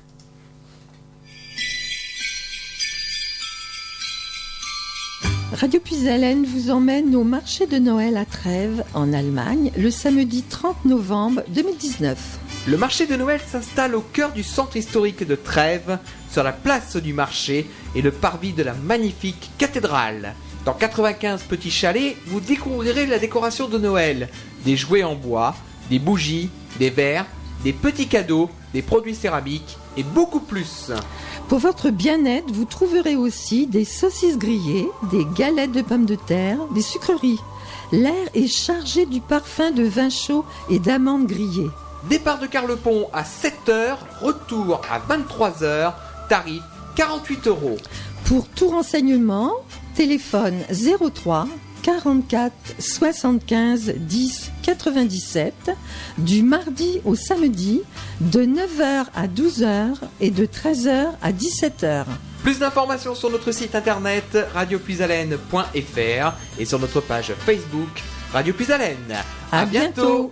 Speaker 6: Radio Puisalène vous emmène au marché de Noël à Trèves, en Allemagne, le samedi 30 novembre 2019.
Speaker 1: Le marché de Noël s'installe au cœur du centre historique de Trèves, sur la place du marché et le parvis de la magnifique cathédrale. Dans 95 petits chalets, vous découvrirez la décoration de Noël, des jouets en bois, des bougies, des verres, des petits cadeaux, des produits céramiques et beaucoup plus.
Speaker 6: Pour votre bien-être, vous trouverez aussi des saucisses grillées, des galettes de pommes de terre, des sucreries. L'air est chargé du parfum de vin chaud et d'amandes grillées.
Speaker 1: Départ de Carlepont à 7h, retour à 23h, tarif 48 euros.
Speaker 6: Pour tout renseignement, téléphone 03 44 75 10 97 du mardi au samedi de 9h à 12h et de 13h à 17h.
Speaker 1: Plus d'informations sur notre site internet radiopuisalène.fr et sur notre page Facebook Radio Puisalène.
Speaker 6: À, bientôt.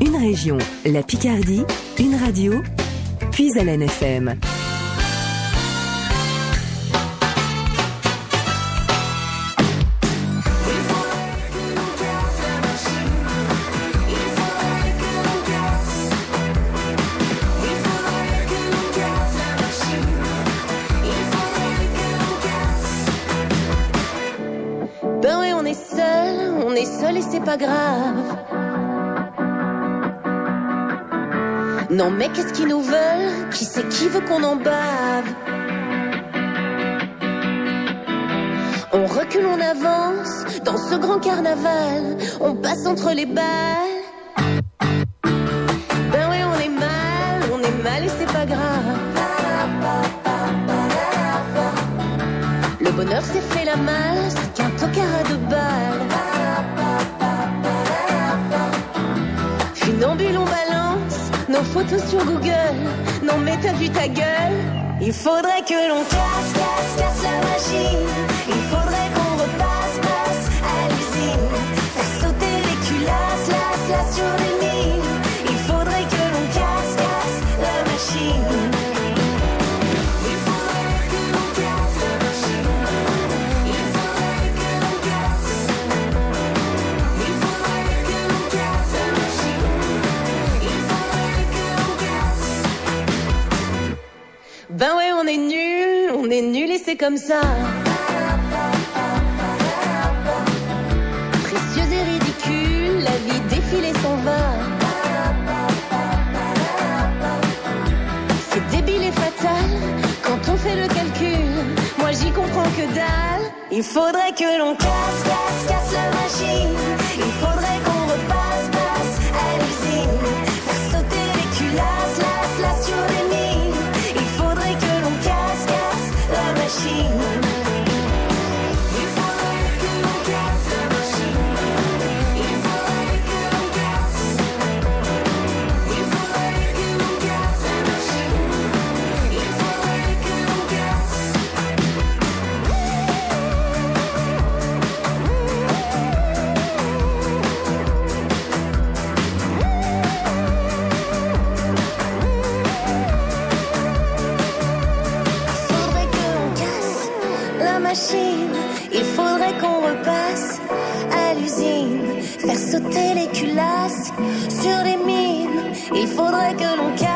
Speaker 7: Une région, la Picardie, une radio puis à l'NFM.
Speaker 8: Ben seul, on est seul et c'est pas grave. Non mais qu'est-ce qu'ils nous veulent? Qui c'est qui veut qu'on en bave? On recule, on avance dans ce grand carnaval. On passe entre les balles. photos sur Google. Non mais t'as vu ta gueule Il faudrait que l'on casse, casse, casse la machine. Il faudrait qu'on repasse, passe à l'usine. Faire sauter les culasses, las, las sur les nul et c'est comme ça. Précieuse et ridicule, la vie défile et s'en va. C'est débile et fatal quand on fait le calcul. Moi j'y comprends que dalle. Il faudrait que l'on casse, casse, casse la machine. Il faudrait Il faudrait que l'on
Speaker 9: calme.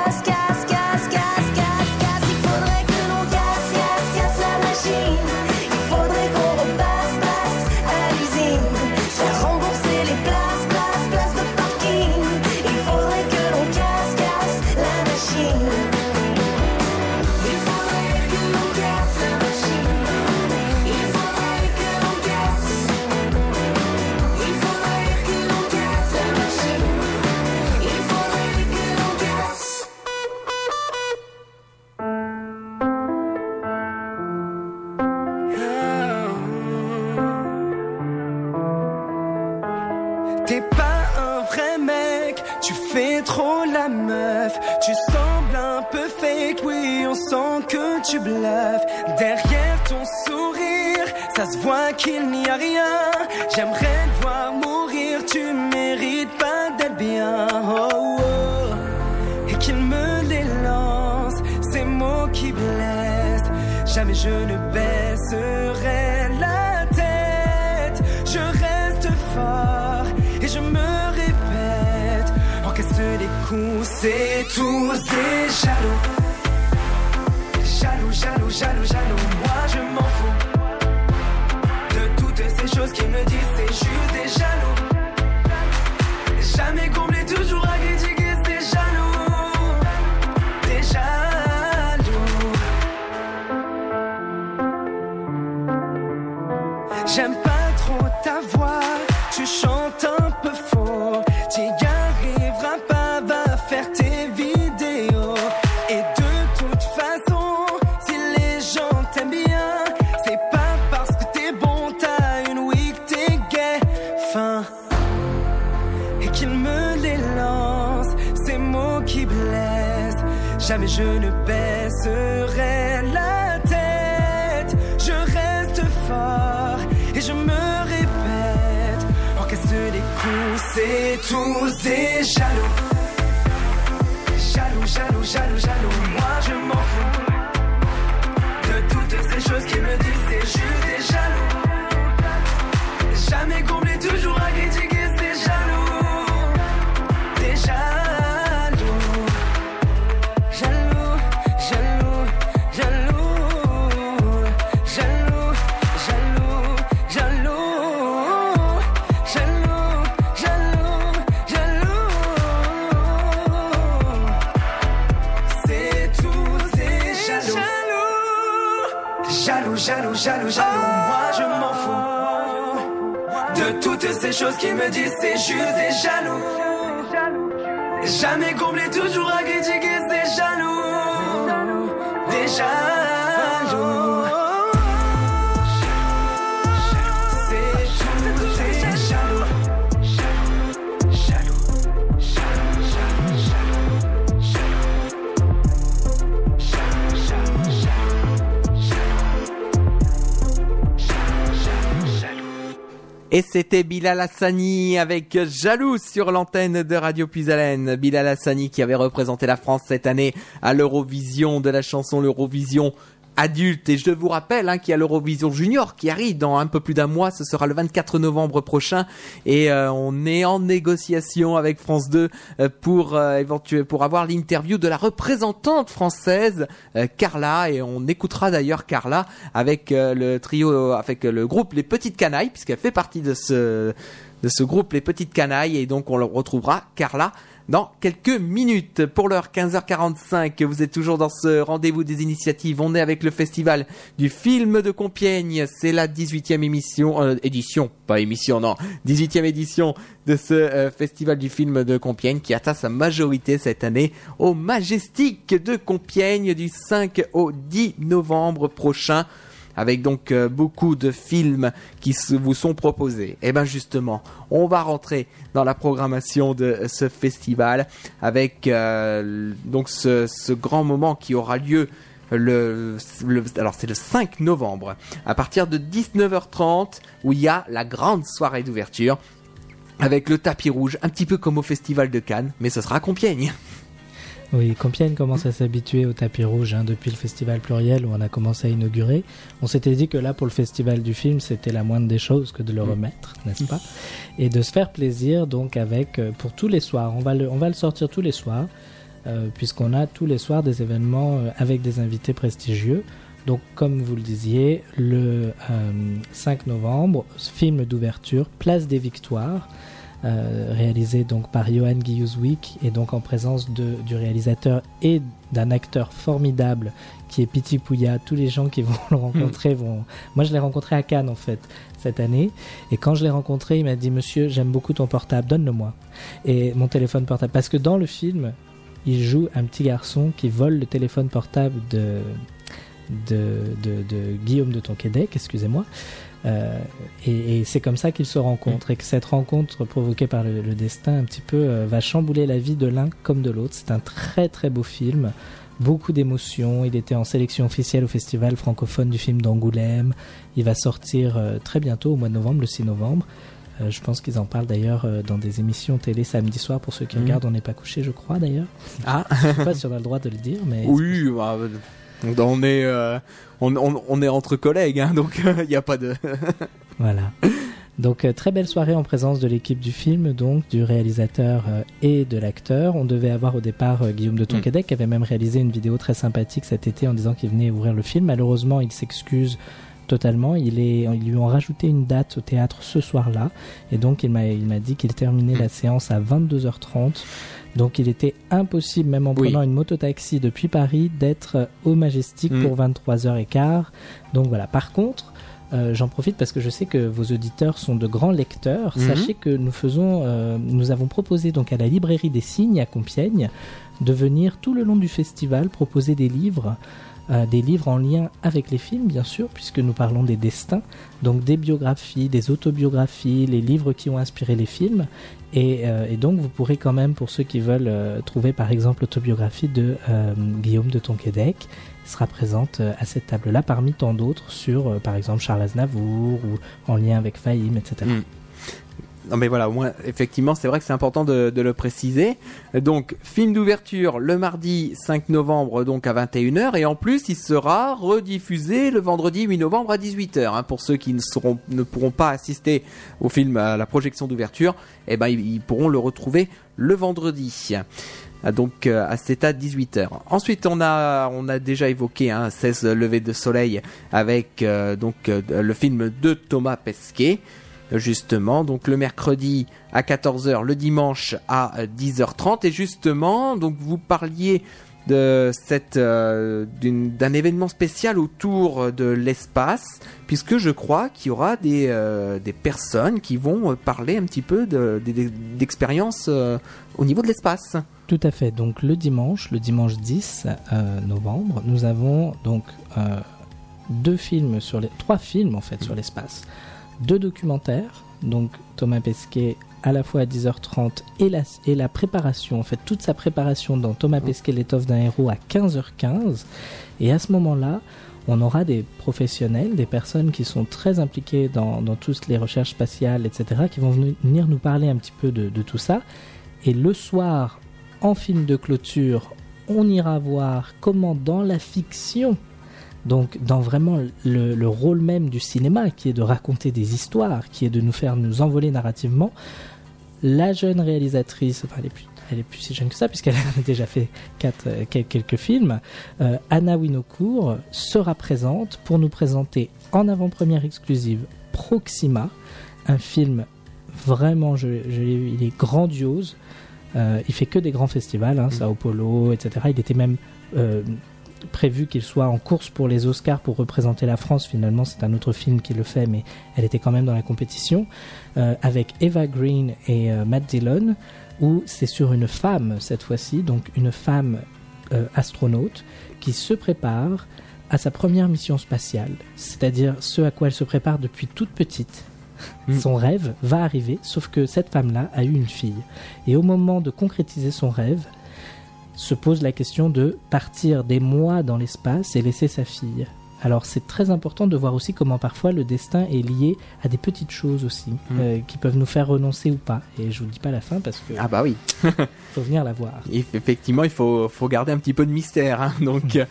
Speaker 1: Et c'était Bilal Hassani avec Jaloux sur l'antenne de Radio Puisalène. Bilal Hassani qui avait représenté la France cette année à l'Eurovision de la chanson l'Eurovision adulte. Et je vous rappelle hein, qu'il y a l'Eurovision Junior qui arrive dans un peu plus d'un mois. Ce sera le 24 novembre prochain. Et euh, on est en négociation avec France 2 euh, pour euh, pour avoir l'interview de la représentante française euh, Carla. Et on écoutera d'ailleurs Carla avec euh, le trio, avec le groupe Les Petites Canailles, puisqu'elle fait partie de ce de ce groupe Les Petites Canailles. Et donc on le retrouvera Carla dans quelques minutes. Pour l'heure 15h45, vous êtes toujours dans ce rendez-vous des initiatives. On est avec le festival du film de Compiègne. C'est la 18e émission, euh, édition, pas émission, non, 18e édition de ce euh, festival du film de Compiègne qui atteint sa majorité cette année au Majestic de Compiègne du 5 au 10 novembre prochain avec donc euh, beaucoup de films qui vous sont proposés. Et ben justement, on va rentrer dans la programmation de ce festival avec euh, donc ce, ce grand moment qui aura lieu le, le- alors c'est le 5 novembre à partir de 19h30 où il y a la grande soirée d'ouverture avec le tapis rouge, un petit peu comme au festival de Cannes, mais ce sera à Compiègne.
Speaker 3: Oui, Compiègne commence à s'habituer au tapis rouge hein, depuis le festival pluriel où on a commencé à inaugurer. On s'était dit que là, pour le festival du film, c'était la moindre des choses que de le remettre, n'est-ce pas? Et de se faire plaisir donc avec, euh, pour tous les soirs, on va le, on va le sortir tous les soirs, euh, puisqu'on a tous les soirs des événements euh, avec des invités prestigieux. Donc, comme vous le disiez, le euh, 5 novembre, film d'ouverture, Place des Victoires, euh, réalisé donc par Johan Guilluzwick et donc en présence de, du réalisateur et d'un acteur formidable qui est Piti Pouya. Tous les gens qui vont le rencontrer vont. Moi, je l'ai rencontré à Cannes en fait cette année et quand je l'ai rencontré, il m'a dit Monsieur, j'aime beaucoup ton portable, donne-le-moi et mon téléphone portable parce que dans le film, il joue un petit garçon qui vole le téléphone portable de de, de, de Guillaume de Tonquédec, excusez-moi. Euh, et, et c'est comme ça qu'ils se rencontrent et que cette rencontre provoquée par le, le destin un petit peu euh, va chambouler la vie de l'un comme de l'autre. C'est un très très beau film, beaucoup d'émotions. Il était en sélection officielle au festival francophone du film d'Angoulême. Il va sortir euh, très bientôt au mois de novembre, le 6 novembre. Je pense qu'ils en parlent d'ailleurs dans des émissions télé samedi soir pour ceux qui
Speaker 1: Mhm.
Speaker 3: regardent. On n'est pas couché, je crois d'ailleurs.
Speaker 1: Ah.
Speaker 3: je sais pas si on a le droit de le dire, mais
Speaker 1: Oui, bah, on est, on, on, on est entre collègues, hein, donc il n'y a pas de.
Speaker 3: Voilà. Donc euh, très belle soirée en présence de l'équipe du film, donc du réalisateur euh, et de l'acteur. On devait avoir au départ euh, Guillaume de Tonquédec qui avait même réalisé une vidéo très sympathique cet été en disant qu'il venait ouvrir le film. Malheureusement, il s'excuse totalement. Il est, ils lui ont rajouté une date au théâtre ce soir-là, et donc il m'a, il m'a dit qu'il terminait la séance à 22h30. Donc il était impossible, même en
Speaker 1: Oui.
Speaker 3: prenant une mototaxi depuis Paris, d'être euh, au Majestic
Speaker 1: Mm.
Speaker 3: pour 23h15. Donc voilà. Par contre, euh, j'en profite parce que je sais que vos auditeurs sont de grands lecteurs.
Speaker 1: Mhm.
Speaker 3: Sachez que nous faisons, euh, nous avons proposé donc à la librairie des signes à Compiègne de venir tout le long du festival proposer des livres euh, des livres en lien avec les films, bien sûr, puisque nous parlons des destins, donc des biographies, des autobiographies, les livres qui ont inspiré les films. Et, euh, et donc, vous pourrez quand même, pour ceux qui veulent euh, trouver par exemple l'autobiographie de Guillaume de Tonquédec, sera présente à cette table-là parmi tant d'autres sur, par exemple, Charles Aznavour ou en lien avec Fahim, etc.
Speaker 1: Non mais voilà, au moins effectivement c'est vrai que c'est important de, le préciser. Donc film d'ouverture le mardi 5 novembre donc à 21h et en plus il sera rediffusé le vendredi 8 novembre à 18h. hein. pour ceux qui ne, seront, ne pourront pas assister au film à la projection d'ouverture, eh ben ils, pourront le retrouver le vendredi. Ah, Donc euh, à c'est à 18h. Ensuite on a on a déjà évoqué hein, 16 levées de soleil avec euh, donc euh, le film de Thomas Pesquet justement donc le mercredi à 14h le dimanche à euh, 10h30 et justement donc vous parliez de cette euh, d'un événement spécial autour de l'espace puisque je crois qu'il y aura des euh, des personnes qui vont euh, parler un petit peu de- de- de- d'expériences euh, au niveau de l'espace.
Speaker 3: Tout à fait. Donc le dimanche, le dimanche 10 euh, novembre, nous avons donc deux films sur les trois films en fait sur l'espace, deux documentaires. Donc Thomas Pesquet à la fois à 10h30 et la, et la préparation, en fait toute sa préparation dans Thomas Pesquet l'étoffe d'un héros à 15h15. Et à ce moment-là, on aura des professionnels, des personnes qui sont très impliquées dans, dans toutes les recherches spatiales, etc., qui vont venir nous parler un petit peu de tout ça. Et le soir, en film de clôture, on ira voir comment dans la fiction, donc dans vraiment le, le rôle même du cinéma, qui est de raconter des histoires, qui est de nous faire nous envoler narrativement, la jeune réalisatrice, enfin elle est plus, elle est plus si jeune que ça puisqu'elle a déjà fait quatre, euh, quel- quelques films, euh, Anna Winocourt sera présente pour nous présenter en avant-première exclusive Proxima, un film vraiment, je, je l'ai vu, il est grandiose. Euh, il fait que des grands festivals, hein, Sao Paulo, etc. Il était même euh, prévu qu'il soit en course pour les Oscars pour représenter la France. Finalement, c'est un autre film qui le fait, mais elle était quand même dans la compétition. Euh, avec Eva Green et euh, Matt Dillon, où c'est sur une femme cette fois-ci, donc une femme euh, astronaute qui se prépare à sa première mission spatiale, c'est-à-dire ce à quoi elle se prépare depuis toute petite.
Speaker 1: Mm.
Speaker 3: Son rêve va arriver, sauf que cette femme-là a eu une fille. Et au moment de concrétiser son rêve, se pose la question de partir des mois dans l'espace et laisser sa fille. Alors c'est très important de voir aussi comment parfois le destin est lié à des petites choses aussi, euh, qui peuvent nous faire renoncer ou pas. Et je vous dis pas la fin parce que
Speaker 1: Ah bah oui.
Speaker 3: faut venir la voir.
Speaker 1: Et effectivement, il faut, faut garder un petit peu de mystère. hein. Donc, euh,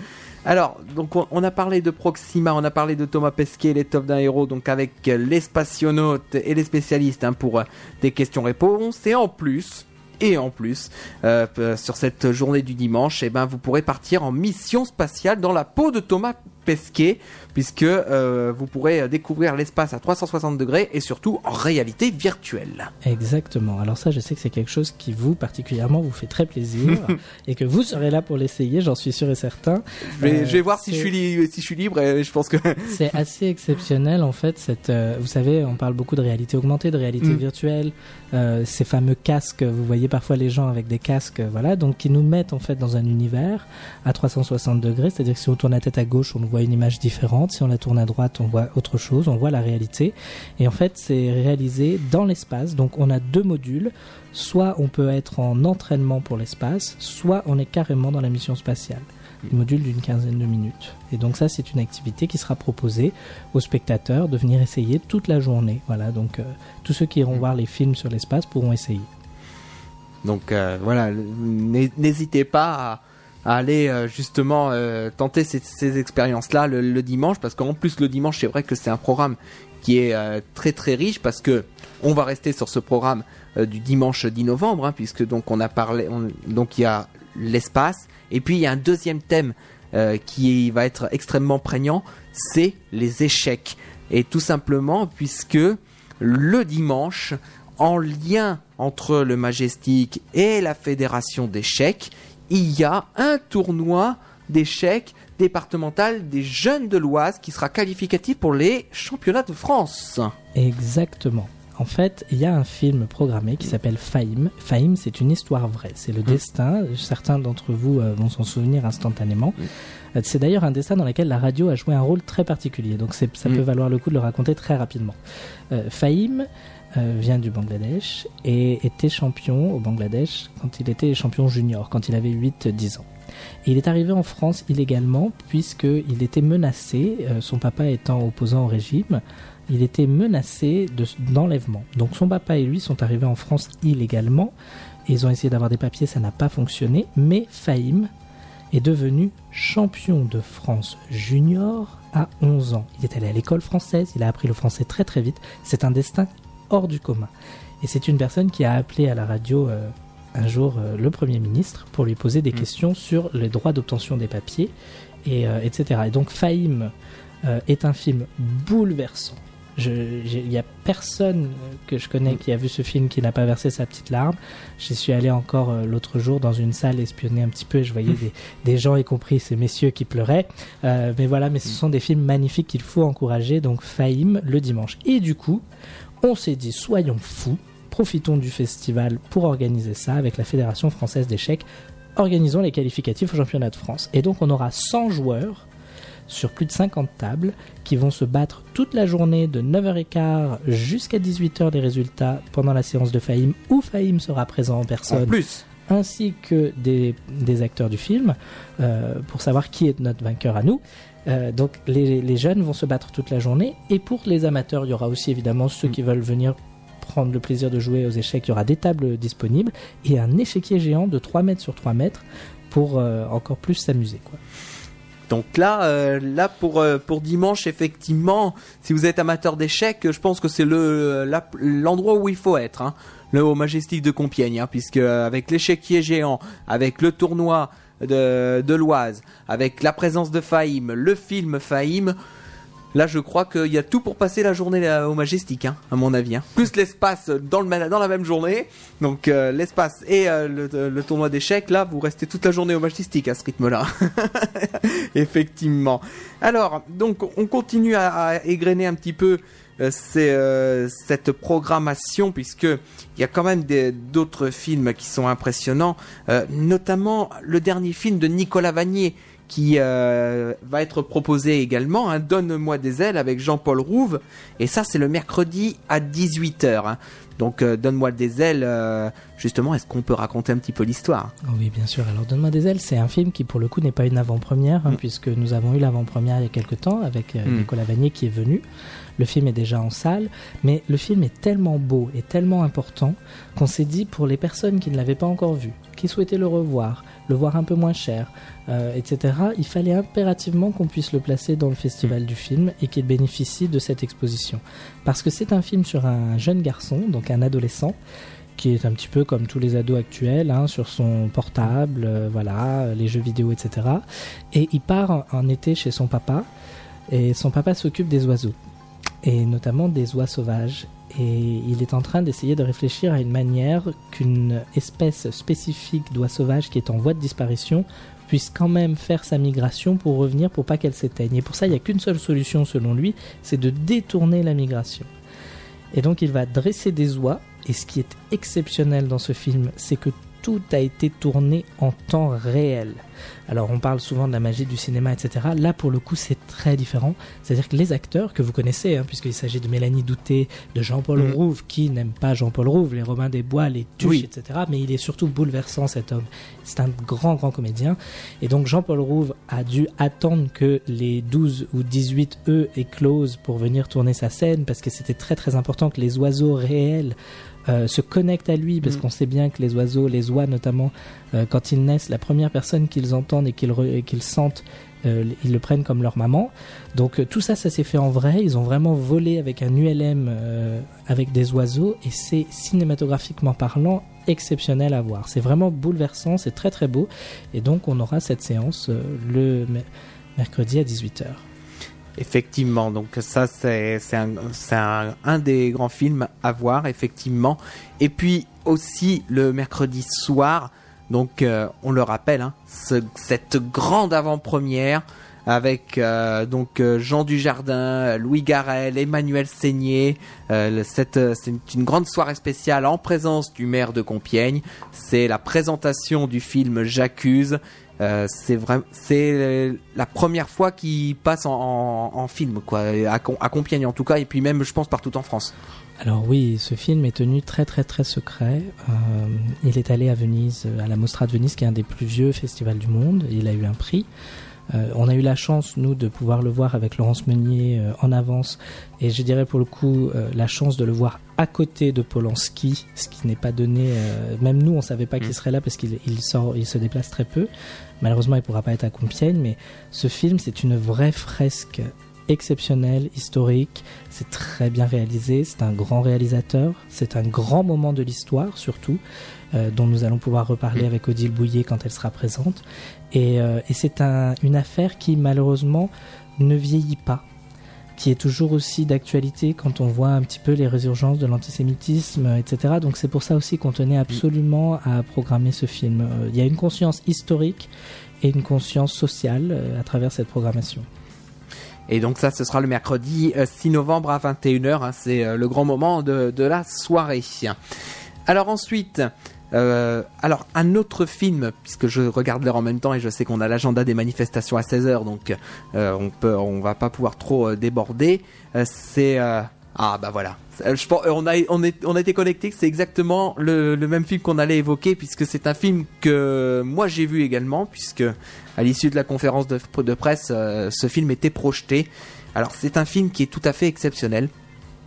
Speaker 1: alors, donc on, a parlé de Proxima, on a parlé de Thomas Pesquet, l'étoffe d'un héros, donc avec euh, les spationautes et les spécialistes hein, pour des questions-réponses. Et en plus, et en plus, euh, sur cette journée du dimanche, eh ben, vous pourrez partir en mission spatiale dans la peau de Thomas Puisque euh, vous pourrez euh, découvrir l'espace à 360 degrés et surtout en réalité virtuelle.
Speaker 3: Exactement. Alors ça, je sais que c'est quelque chose qui vous particulièrement vous fait très plaisir et que vous serez là pour l'essayer, j'en suis sûr et certain.
Speaker 1: Je vais,
Speaker 3: Euh,
Speaker 1: je vais voir si je, suis li- si je suis libre et je pense que...
Speaker 3: C'est assez exceptionnel en fait. Cette, euh, vous savez, on parle beaucoup de réalité augmentée, de réalité
Speaker 1: Mm.
Speaker 3: virtuelle, euh, ces fameux casques. Vous voyez parfois les gens avec des casques, euh, voilà, donc qui nous mettent en fait dans un univers à 360 degrés. C'est-à-dire que si on tourne la tête à gauche, on voit une image différente. Si on la tourne à droite, on voit autre chose. On voit la réalité. Et en fait, c'est réalisé dans l'espace. Donc, on a deux modules. Soit on peut être en entraînement pour l'espace, soit on est carrément dans la mission spatiale module d'une quinzaine de minutes. Et donc ça, c'est une activité qui sera proposée aux spectateurs de venir essayer toute la journée. Voilà, donc euh, tous ceux qui iront voir les films sur l'espace pourront essayer.
Speaker 1: Donc euh, voilà, n'hé- n'hésitez pas à, à aller euh, justement euh, tenter ces, ces expériences-là le, dimanche, parce qu'en plus le dimanche, c'est vrai que c'est un programme qui est euh, très très riche, parce que on va rester sur ce programme du dimanche 10 novembre, hein, puisque donc on a parlé, on- donc il y a l'espace, et puis il y a un deuxième thème qui va être extrêmement prégnant, c'est les échecs, et tout simplement puisque le dimanche, en lien entre le Majestic et la Fédération d'échecs, il y a un tournoi d'échecs départemental des jeunes de l'Oise qui sera qualificatif pour les championnats de France.
Speaker 3: Exactement. en fait, il y a un film programmé qui s'appelle Fahim. Fahim, c'est une histoire vraie. C'est le destin. Certains d'entre vous euh, vont s'en souvenir instantanément. Euh, C'est d'ailleurs un destin dans lequel la radio a joué un rôle très particulier. Donc ça
Speaker 1: Mm.
Speaker 3: peut valoir le coup de le raconter très rapidement. Euh, euh, vient du Bangladesh et était champion au Bangladesh quand il était champion junior, quand il avait 8-10 ans. Il est arrivé en France illégalement puisqu'il était menacé, euh, son papa étant opposant au régime, il était menacé de- d'enlèvement. Donc son papa et lui sont arrivés en France illégalement. Ils ont essayé d'avoir des papiers, ça n'a pas fonctionné. Mais Fahim est devenu champion de France junior à 11 ans. Il est allé à l'école française, il a appris le français très très vite. C'est un destin hors du commun. Et c'est une personne qui a appelé à la radio euh, un jour euh, le Premier ministre pour lui poser des questions sur les droits d'obtention des papiers, et, euh, etc. Et donc euh, est un film bouleversant. Il n'y a personne que je connais qui a vu ce film qui n'a pas versé sa petite larme. J'y suis allé encore euh, l'autre jour dans une salle espionner un petit peu et je voyais des, des gens, y compris ces messieurs qui pleuraient. Euh, mais voilà, mais ce sont des films magnifiques qu'il faut encourager. Donc Fahim le dimanche. Et du coup, on s'est dit soyons fous, profitons du festival pour organiser ça avec la Fédération française d'échecs. Organisons les qualificatifs au championnat de France. Et donc on aura 100 joueurs sur plus de 50 tables qui vont se battre toute la journée de 9h15 jusqu'à 18h des résultats pendant la séance de Fahim où Fahim sera présent en
Speaker 1: En
Speaker 3: personne
Speaker 1: plus.
Speaker 3: ainsi que des, des acteurs du film euh, pour savoir qui est notre vainqueur à nous. Euh, donc les, les jeunes vont se battre toute la journée et pour les amateurs il y aura aussi évidemment ceux qui veulent venir prendre le plaisir de jouer aux échecs, il y aura des tables disponibles et un échiquier géant de 3 mètres sur 3 mètres pour euh, encore plus s'amuser. quoi.
Speaker 1: Donc là, euh, là pour euh, pour dimanche, effectivement, si vous êtes amateur d'échecs, je pense que c'est le l'endroit où il faut être. Hein. Le au Majestic de Compiègne, hein, puisque avec l'échiquier géant, avec le tournoi de l'Oise, avec la présence de Fahim, le film Fahim. Là, je crois qu'il y a tout pour passer la journée là, au Majestic, hein, à mon avis. hein. Plus l'espace dans, le, dans la même journée. Donc, euh, l'espace et euh, le, le tournoi d'échecs, là, vous restez toute la journée au Majestic à ce rythme-là. Effectivement. Alors, donc, on continue à, à égrener un petit peu euh, ces, euh, cette programmation, puisque il y a quand même d'autres films qui sont impressionnants, euh, notamment le dernier film de Nicolas Vanier qui euh, va être proposé également, hein, Donne-moi des ailes avec Jean-Paul Rouve, et ça c'est le mercredi à 18h. hein. Donc euh, Donne-moi des ailes, euh, justement, est-ce qu'on peut raconter un petit peu l'histoire?
Speaker 3: Oh oui, bien sûr. Alors, Donne-moi des ailes, c'est un film qui, pour le coup, n'est pas une avant-première, hein,
Speaker 1: Mm.
Speaker 3: puisque nous avons eu l'avant-première il y a quelques temps avec
Speaker 1: Mm.
Speaker 3: Nicolas Vanier qui est venu. Le film est déjà en salle, mais le film est tellement beau et tellement important qu'on s'est dit, pour les personnes qui ne l'avaient pas encore vu, qui souhaitaient le revoir, le voir un peu moins cher, euh, etc., il fallait impérativement qu'on puisse le placer dans le festival du film et qu'il bénéficie de cette exposition. Parce que c'est un film sur un jeune garçon, donc un adolescent, qui est un petit peu comme tous les ados actuels, hein, sur son portable, euh, voilà, les jeux vidéo, etc. Et il part en, en été chez son papa, et son papa s'occupe des oiseaux, et notamment des oies sauvages. Et il est en train d'essayer de réfléchir à une manière qu'une espèce spécifique d'oie sauvage qui est en voie de disparition puisse quand même faire sa migration pour revenir pour pas qu'elle s'éteigne. Et pour ça, il n'y a qu'une seule solution selon lui, c'est de détourner la migration. Et donc il va dresser des oies, et ce qui est exceptionnel dans ce film, c'est que tout a été tourné en temps réel. Alors on parle souvent de la magie du cinéma, etc. Là pour le coup c'est très différent. C'est-à-dire que les acteurs que vous connaissez, hein, puisqu'il s'agit de Mélanie Douté, de Jean-Paul
Speaker 1: Mhm.
Speaker 3: Rouve, qui n'aime pas Jean-Paul Rouve, les Romains des Bois, les Tuches,
Speaker 1: Oui.
Speaker 3: etc. Mais il est surtout bouleversant cet homme. C'est un grand grand comédien. Et donc Jean-Paul Rouve a dû attendre que les 12 ou 18 œufs éclosent pour venir tourner sa scène, parce que c'était très très important que les oiseaux réels euh, se connectent à lui, parce
Speaker 1: Mm.
Speaker 3: qu'on sait bien que les oiseaux, les oies notamment, euh, quand ils naissent, la première personne qu'ils entendent et qu'ils sentent, euh, ils le prennent comme leur maman. Donc tout ça, ça s'est fait en vrai. Ils ont vraiment volé avec un ULM avec des oiseaux et c'est cinématographiquement parlant exceptionnel à voir. C'est vraiment bouleversant, c'est très très beau. Et donc on aura cette séance le me- mercredi à 18h.
Speaker 1: Effectivement, donc ça c'est un, un, un des grands films à voir, effectivement. Et puis aussi le mercredi soir, donc euh, on le rappelle, hein, ce- cette grande avant-première avec euh, donc euh, Jean Dujardin, Louis Garrel, Emmanuel Seigné. C'est une grande soirée spéciale en présence du maire de Compiègne. C'est la présentation du film J'accuse. Euh, c'est vraiment, c'est euh, la première fois qu'il passe en, film, quoi, à Compiègne en tout cas, et puis même, je pense, partout en France.
Speaker 3: Alors oui, ce film est tenu très très très secret. Euh, il est allé à Venise, à la Mostra de Venise, qui est un des plus vieux festivals du monde. Il a eu un prix. Euh, on a eu la chance, nous, de pouvoir le voir avec Laurence Meunier euh, en avance. Et je dirais pour le coup, euh, la chance de le voir à côté de Polanski, ce qui n'est pas donné. même nous, on savait pas qu'il serait là parce qu'il il sort, il se déplace très peu. Malheureusement, il pourra pas être à Compiègne, mais ce film, c'est une vraie fresque exceptionnelle, historique. C'est très bien réalisé. C'est un grand réalisateur. C'est un grand moment de l'histoire, surtout, euh, dont nous allons pouvoir reparler avec Odile Bouillet quand elle sera présente. Et, euh, et c'est un- une affaire qui, malheureusement, ne vieillit pas qui est toujours aussi d'actualité quand on voit un petit peu les résurgences de l'antisémitisme, euh, etc. Donc c'est pour ça aussi qu'on tenait absolument à programmer ce film. Euh, Il y a une conscience historique et une conscience sociale à travers cette programmation.
Speaker 1: Et donc ça, ce sera le mercredi euh, 6 novembre à 21h. hein, c'est le grand moment de la soirée. Alors ensuite, euh, alors un autre film, puisque je regarde l'heure en même temps et je sais qu'on a l'agenda des manifestations à 16h, donc euh, on peut, on va pas pouvoir trop euh, déborder. C'est ah bah voilà. On a on est on été connecté. C'est exactement le, même film qu'on allait évoquer puisque c'est un film que moi j'ai vu également puisque à l'issue de la conférence de, presse, ce film était projeté. Alors c'est un film qui est tout à fait exceptionnel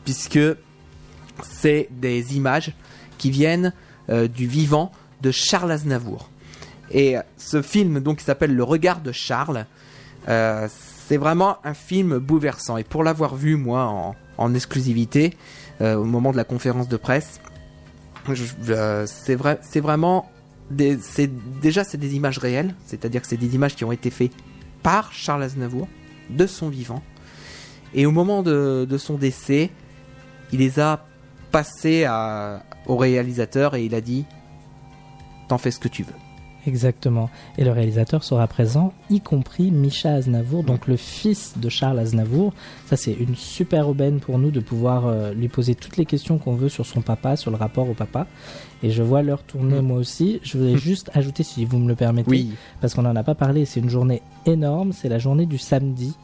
Speaker 1: puisque c'est des images qui viennent euh, du vivant de Charles Aznavour. Et ce film donc qui s'appelle Le regard de Charles, euh, c'est vraiment un film bouleversant. Et pour l'avoir vu moi en, exclusivité euh, au moment de la conférence de presse, c'est c'est vraiment déjà c'est des images réelles, c'est-à-dire que c'est des images qui ont été faites par Charles Aznavour de son vivant. Et au moment de son décès, il les a passées à- au réalisateur et il a dit T'en fais ce que tu veux.
Speaker 3: Exactement. Et le réalisateur sera présent, y compris Micha Aznavour, donc le fils de Charles Aznavour. Ça, c'est une super aubaine pour nous de pouvoir euh, lui poser toutes les questions qu'on veut sur son papa, sur le rapport au papa. Et je vois l'heure tourner moi aussi. Je voudrais juste ajouter, si vous me le permettez,
Speaker 1: Oui.
Speaker 3: parce qu'on n'en a pas parlé, c'est une journée énorme, c'est la journée du samedi.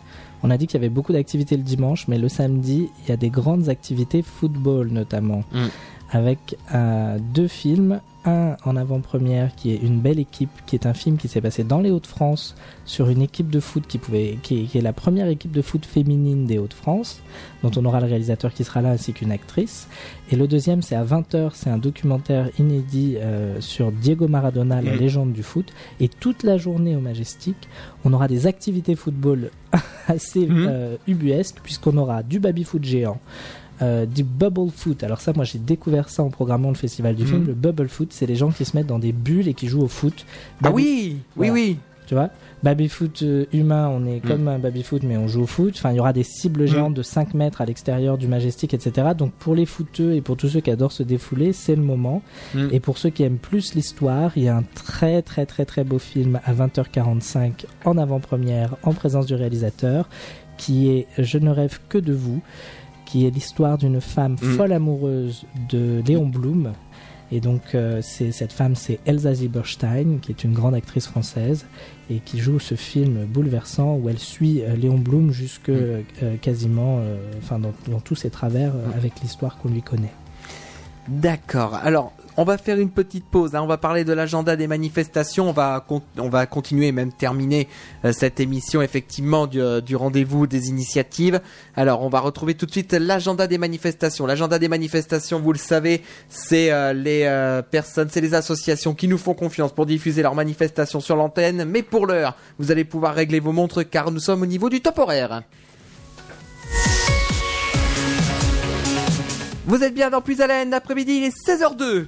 Speaker 3: On a dit qu'il y avait beaucoup d'activités le dimanche, mais le samedi, il y a des grandes activités football notamment,
Speaker 1: Mm.
Speaker 3: Avec euh, deux films. Un en avant-première qui est Une belle équipe, qui est un film qui s'est passé dans les Hauts-de-France sur une équipe de foot qui, pouvait, qui, est, qui est la première équipe de foot féminine des Hauts-de-France, dont on aura le réalisateur qui sera là ainsi qu'une actrice. Et le deuxième, c'est à 20h, c'est un documentaire inédit euh, sur Diego Maradona, la légende du foot. Et toute la journée au Majestic, on aura des activités football assez
Speaker 1: Mhm.
Speaker 3: euh, ubuesques, puisqu'on aura du baby-foot géant. Euh, du bubble foot. Alors ça, moi j'ai découvert ça en programmant le festival du
Speaker 1: Mhm.
Speaker 3: film. Le bubble foot, c'est les gens qui se mettent dans des bulles et qui jouent au foot.
Speaker 1: Ah
Speaker 3: Baby-
Speaker 1: oui,
Speaker 3: Voilà.
Speaker 1: oui, oui.
Speaker 3: tu vois Baby foot euh, humain, on est
Speaker 1: Mm.
Speaker 3: comme un baby foot, mais on joue au foot. Enfin, il y aura des cibles géantes de 5 mètres à l'extérieur du Majestic, etc. Donc pour les footeux et pour tous ceux qui adorent se défouler, c'est le moment. Et pour ceux qui aiment plus l'histoire, il y a un très très très très beau film à 20h45 en avant-première, en présence du réalisateur, qui est Je ne rêve que de vous, qui est l'histoire d'une femme
Speaker 1: Mm.
Speaker 3: folle amoureuse de Léon Blum. Et donc, euh, c'est cette femme, c'est Elsa Zieberstein, qui est une grande actrice française et qui joue ce film bouleversant où elle suit euh, Léon Blum jusque euh, quasiment, euh, enfin, dans, dans tous ses travers euh, avec l'histoire qu'on lui connaît.
Speaker 1: D'accord. Alors, on va faire une petite pause. hein. On va parler de l'agenda des manifestations. On va, on va continuer, même terminer euh, cette émission, effectivement, du, euh, du rendez-vous des initiatives. Alors, on va retrouver tout de suite l'agenda des manifestations. L'agenda des manifestations, vous le savez, c'est euh, les personnes, c'est les associations qui nous font confiance pour diffuser leurs manifestations sur l'antenne. Mais pour l'heure, vous allez pouvoir régler vos montres car nous sommes au niveau du top horaire. Vous êtes bien dans Plus Haleine, l'après-midi, il est 16h02.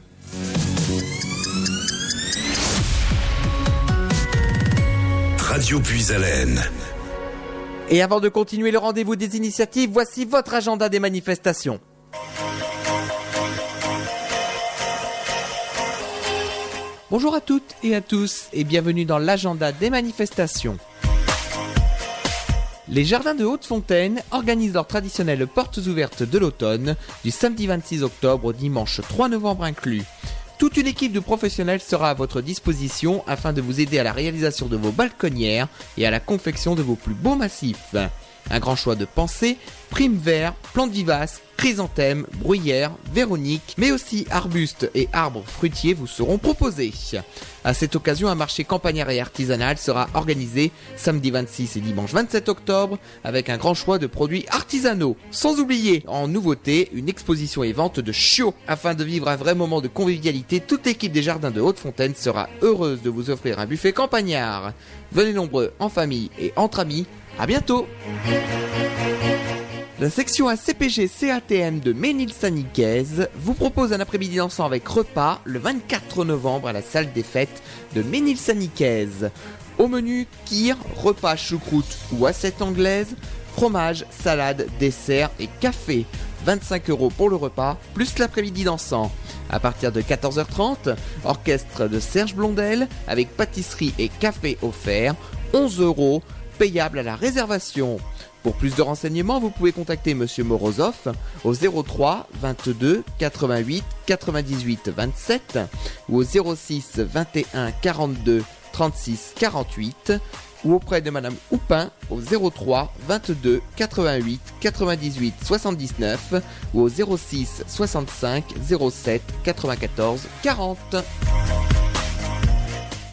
Speaker 2: Radio Puisalène.
Speaker 1: Et avant de continuer le rendez-vous des initiatives, voici votre agenda des manifestations. Bonjour à toutes et à tous et bienvenue dans l'agenda des manifestations. Les jardins de Haute-Fontaine organisent leurs traditionnelles portes ouvertes de l'automne du samedi 26 octobre au dimanche 3 novembre inclus. Toute une équipe de professionnels sera à votre disposition afin de vous aider à la réalisation de vos balconnières et à la confection de vos plus beaux massifs. Un grand choix de pensées, primes verts, plantes vivaces, chrysanthèmes, bruyères, véroniques, mais aussi arbustes et arbres fruitiers vous seront proposés. À cette occasion, un marché campagnard et artisanal sera organisé samedi 26 et dimanche 27 octobre avec un grand choix de produits artisanaux. Sans oublier, en nouveauté, une exposition et vente de chiots. Afin de vivre un vrai moment de convivialité, toute l'équipe des jardins de Haute-Fontaine sera heureuse de vous offrir un buffet campagnard. Venez nombreux en famille et entre amis. À bientôt! La section ACPG CATM de Ménil-Saint-Nicaise vous propose un après-midi dansant avec repas le 24 novembre à la salle des fêtes de Ménil-Saint-Nicaise. Au menu, kir, repas choucroute ou assiette anglaise, fromage, salade, dessert et café. 25 euros pour le repas, plus l'après-midi dansant. À partir de 14h30, orchestre de Serge Blondel avec pâtisserie et café offert, 11 euros, payable à la réservation. Pour plus de renseignements, vous pouvez contacter Monsieur Morozov au 03 22 88 98 27 ou au 06 21 42 36 48 ou auprès de Madame Houpin au 03 22 88 98 79 ou au 06 65 07 94 40.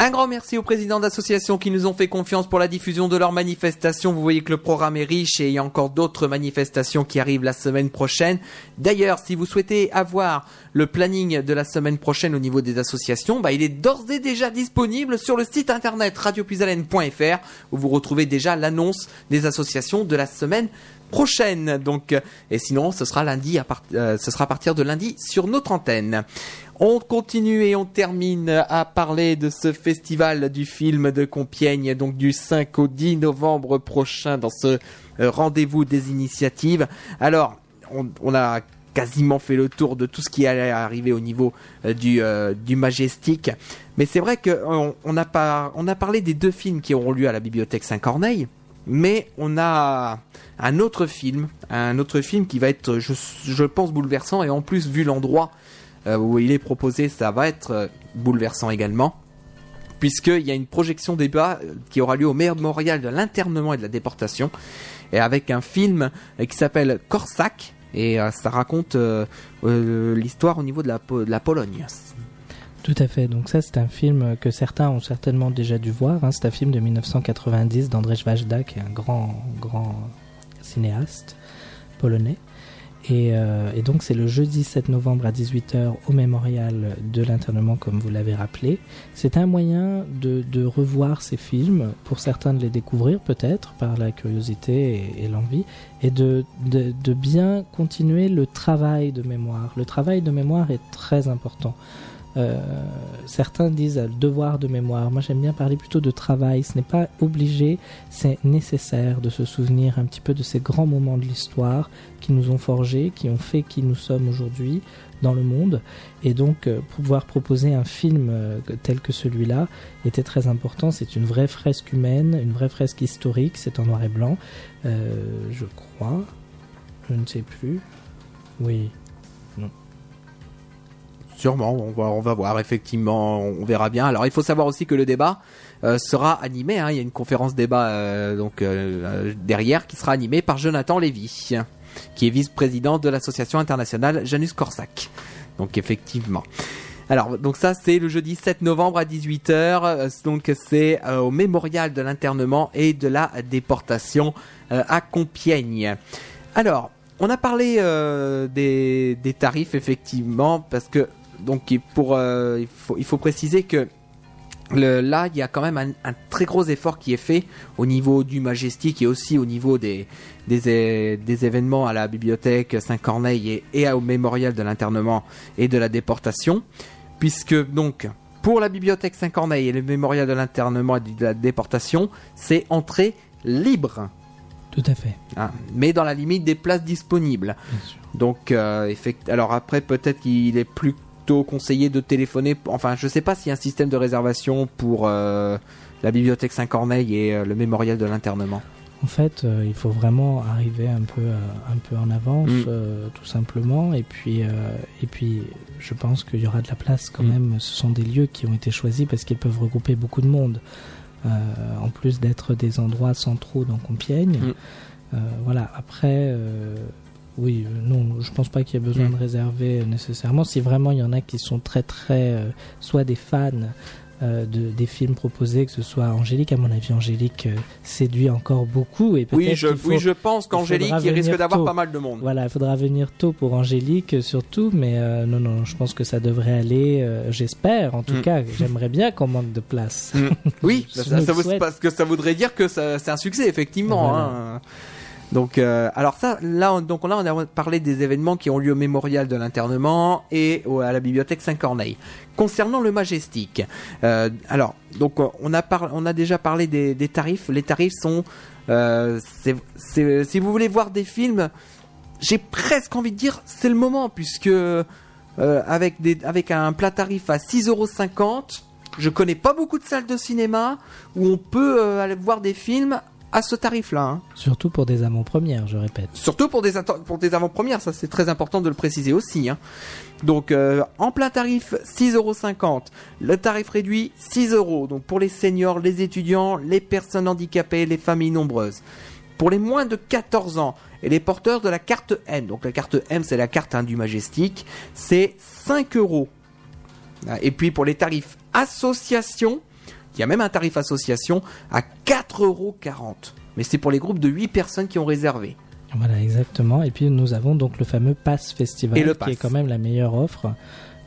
Speaker 1: Un grand merci aux présidents d'associations qui nous ont fait confiance pour la diffusion de leurs manifestations. Vous voyez que le programme est riche et il y a encore d'autres manifestations qui arrivent la semaine prochaine. D'ailleurs, si vous souhaitez avoir le planning de la semaine prochaine au niveau des associations, bah, il est d'ores et déjà disponible sur le site internet radiopuisalène.fr où vous retrouvez déjà l'annonce des associations de la semaine. Donc, euh, et sinon, ce sera lundi à euh, ce sera à partir de lundi sur notre antenne. On continue et on termine à parler de ce festival du film de Compiègne, donc du 5 au 10 novembre prochain dans ce euh, rendez-vous des initiatives. Alors, on, a quasiment fait le tour de tout ce qui allait arriver au niveau du, du Majestic. Mais c'est vrai qu'on on a parlé des deux films qui auront lieu à la bibliothèque Saint-Corneille. Mais on a un autre film, un autre film qui va être, je, pense, bouleversant et en plus, vu l'endroit euh, où il est proposé, ça va être euh, bouleversant également. Puisqu'il y a une projection débat euh, qui aura lieu au mémorial de l'internement et de la déportation, et avec un film qui s'appelle Corsac, et ça raconte l'histoire au niveau de la, de la Pologne.
Speaker 3: Tout à fait. Donc ça, c'est un film que certains ont certainement déjà dû voir. hein. C'est un film de 1990 d'Andrzej Wajda, qui est un grand, grand cinéaste polonais. Et, euh, donc c'est le jeudi 7 novembre à 18h au mémorial de l'internement, comme vous l'avez rappelé. C'est un moyen de, revoir ces films, pour certains de les découvrir peut-être par la curiosité et, l'envie, et de bien continuer le travail de mémoire. Le travail de mémoire est très important. Euh, certains disent devoir de mémoire. Moi, j'aime bien parler plutôt de travail. Ce n'est pas obligé, c'est nécessaire de se souvenir un petit peu de ces grands moments de l'histoire qui nous ont forgés, qui ont fait qui nous sommes aujourd'hui dans le monde. Et donc, euh, pouvoir proposer un film euh, tel que celui-là était très important. C'est une vraie fresque humaine, une vraie fresque historique. C'est en noir et blanc, je crois. Je ne sais plus. Oui.
Speaker 1: Sûrement, on va, on va voir, effectivement, on verra bien. Alors il faut savoir aussi que le débat euh, sera animé, hein, il y a une conférence débat euh, donc euh, derrière qui sera animée par Jonathan Lévy, qui est vice-président de l'association internationale Janus Corsac. Donc effectivement. Alors donc ça c'est le jeudi 7 novembre à 18h, euh, donc c'est au mémorial de l'internement et de la déportation à Compiègne. Alors, on a parlé des, des tarifs effectivement parce que donc il- pour euh, il faut il faut préciser que le- là, il y a quand même un, un très gros effort qui est fait au niveau du Majestic et aussi au niveau des, des, événements à la bibliothèque Saint-Corneille et, et au mémorial de l'internement et de la déportation. Puisque, donc, pour la bibliothèque Saint-Corneille et le mémorial de l'internement et de la déportation, c'est entrée libre.
Speaker 3: Tout à fait.
Speaker 1: Hein, mais dans la limite des places disponibles.
Speaker 3: Bien sûr.
Speaker 1: Donc, euh, effect- alors après, peut-être qu'il est plutôt conseillé de téléphoner. Enfin, je sais pas s'il y a un système de réservation pour euh, la bibliothèque Saint-Corneille et euh, le mémorial de l'internement.
Speaker 3: En fait, euh, il faut vraiment arriver un peu, un peu en avance,
Speaker 1: Mm.
Speaker 3: tout simplement. Et puis, et puis, je pense qu'il y aura de la place quand
Speaker 1: Mm.
Speaker 3: même. Ce sont des lieux qui ont été choisis parce qu'ils peuvent regrouper beaucoup de monde. En plus d'être des endroits centraux dans Compiègne.
Speaker 1: Mm.
Speaker 3: Voilà. Après, oui, euh, non, je pense pas qu'il y ait besoin
Speaker 1: Mm.
Speaker 3: de réserver euh, nécessairement. Si vraiment il y en a qui sont très, très, euh, soit des fans. euh, de, des films proposés, que ce soit Angélique, à mon avis, Angélique euh, séduit encore beaucoup. Et
Speaker 1: Oui, je,
Speaker 3: faut-
Speaker 1: oui, je pense qu'Angélique, il risque d'avoir pas mal de monde.
Speaker 3: Voilà, il faudra venir tôt pour Angélique surtout, mais non, non, je pense que ça devrait aller, j'espère en tout
Speaker 1: Mm.
Speaker 3: cas, j'aimerais bien qu'on manque de place.
Speaker 1: Mm. Oui, ça, vous- parce que ça voudrait dire que c'est un succès, effectivement.
Speaker 3: Voilà.
Speaker 1: hein. Donc, euh, alors ça, là, on, donc on a parlé des événements qui ont lieu au mémorial de l'internement et à la bibliothèque Saint-Corneille. Concernant le Majestic, euh, alors, donc, euh, on a, par- on a déjà parlé des, tarifs. Les tarifs sont, si vous voulez voir des films, j'ai presque envie de dire, c'est le moment, puisque avec, avec un plat tarif à 6,50€, je connais pas beaucoup de salles de cinéma où on peut aller voir des films à ce tarif-là. hein.
Speaker 3: Surtout pour des avant-premières, je répète.
Speaker 1: Surtout pour des, pour des avant-premières, ça c'est très important de le préciser aussi. hein. Donc euh, en plein tarif 6,50€, le tarif réduit 6€, donc pour les seniors, les étudiants, les personnes handicapées, les familles nombreuses. Pour les moins de 14 ans et les porteurs de la carte M, donc la carte M c'est la carte hein, du Majestic, c'est 5 euros. Et puis pour les tarifs association, il y a même un tarif association à 4,40 euros. Mais c'est pour les groupes de 8 personnes qui ont réservé.
Speaker 3: Voilà, exactement. Et puis nous avons donc le fameux Pass Festival,
Speaker 1: Et le
Speaker 3: qui
Speaker 1: pass.
Speaker 3: est quand même la meilleure offre.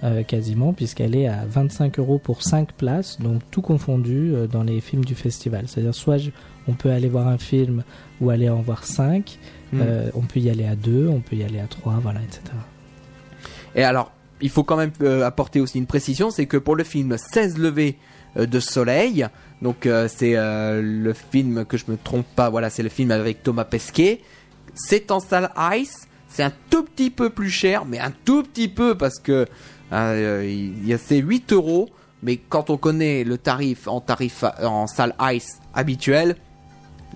Speaker 3: euh, quasiment puisqu'elle est à 25 euros pour 5 places donc tout confondu euh, dans les films du festival c'est à dire soit je- on peut aller voir un film ou aller en voir 5
Speaker 1: Mm.
Speaker 3: on peut y aller à 2 on peut y aller à 3 voilà etc
Speaker 1: Et alors, il faut quand même euh, apporter aussi une précision, c'est que pour le film 16 levées euh, de soleil, donc euh, c'est le film que je me trompe pas, voilà, c'est le film avec Thomas Pesquet, c'est en salle Ice, c'est un tout petit peu plus cher, mais un tout petit peu parce que il y a c'est 8 euros, mais quand on connaît le tarif en tarif en salle Ice habituel,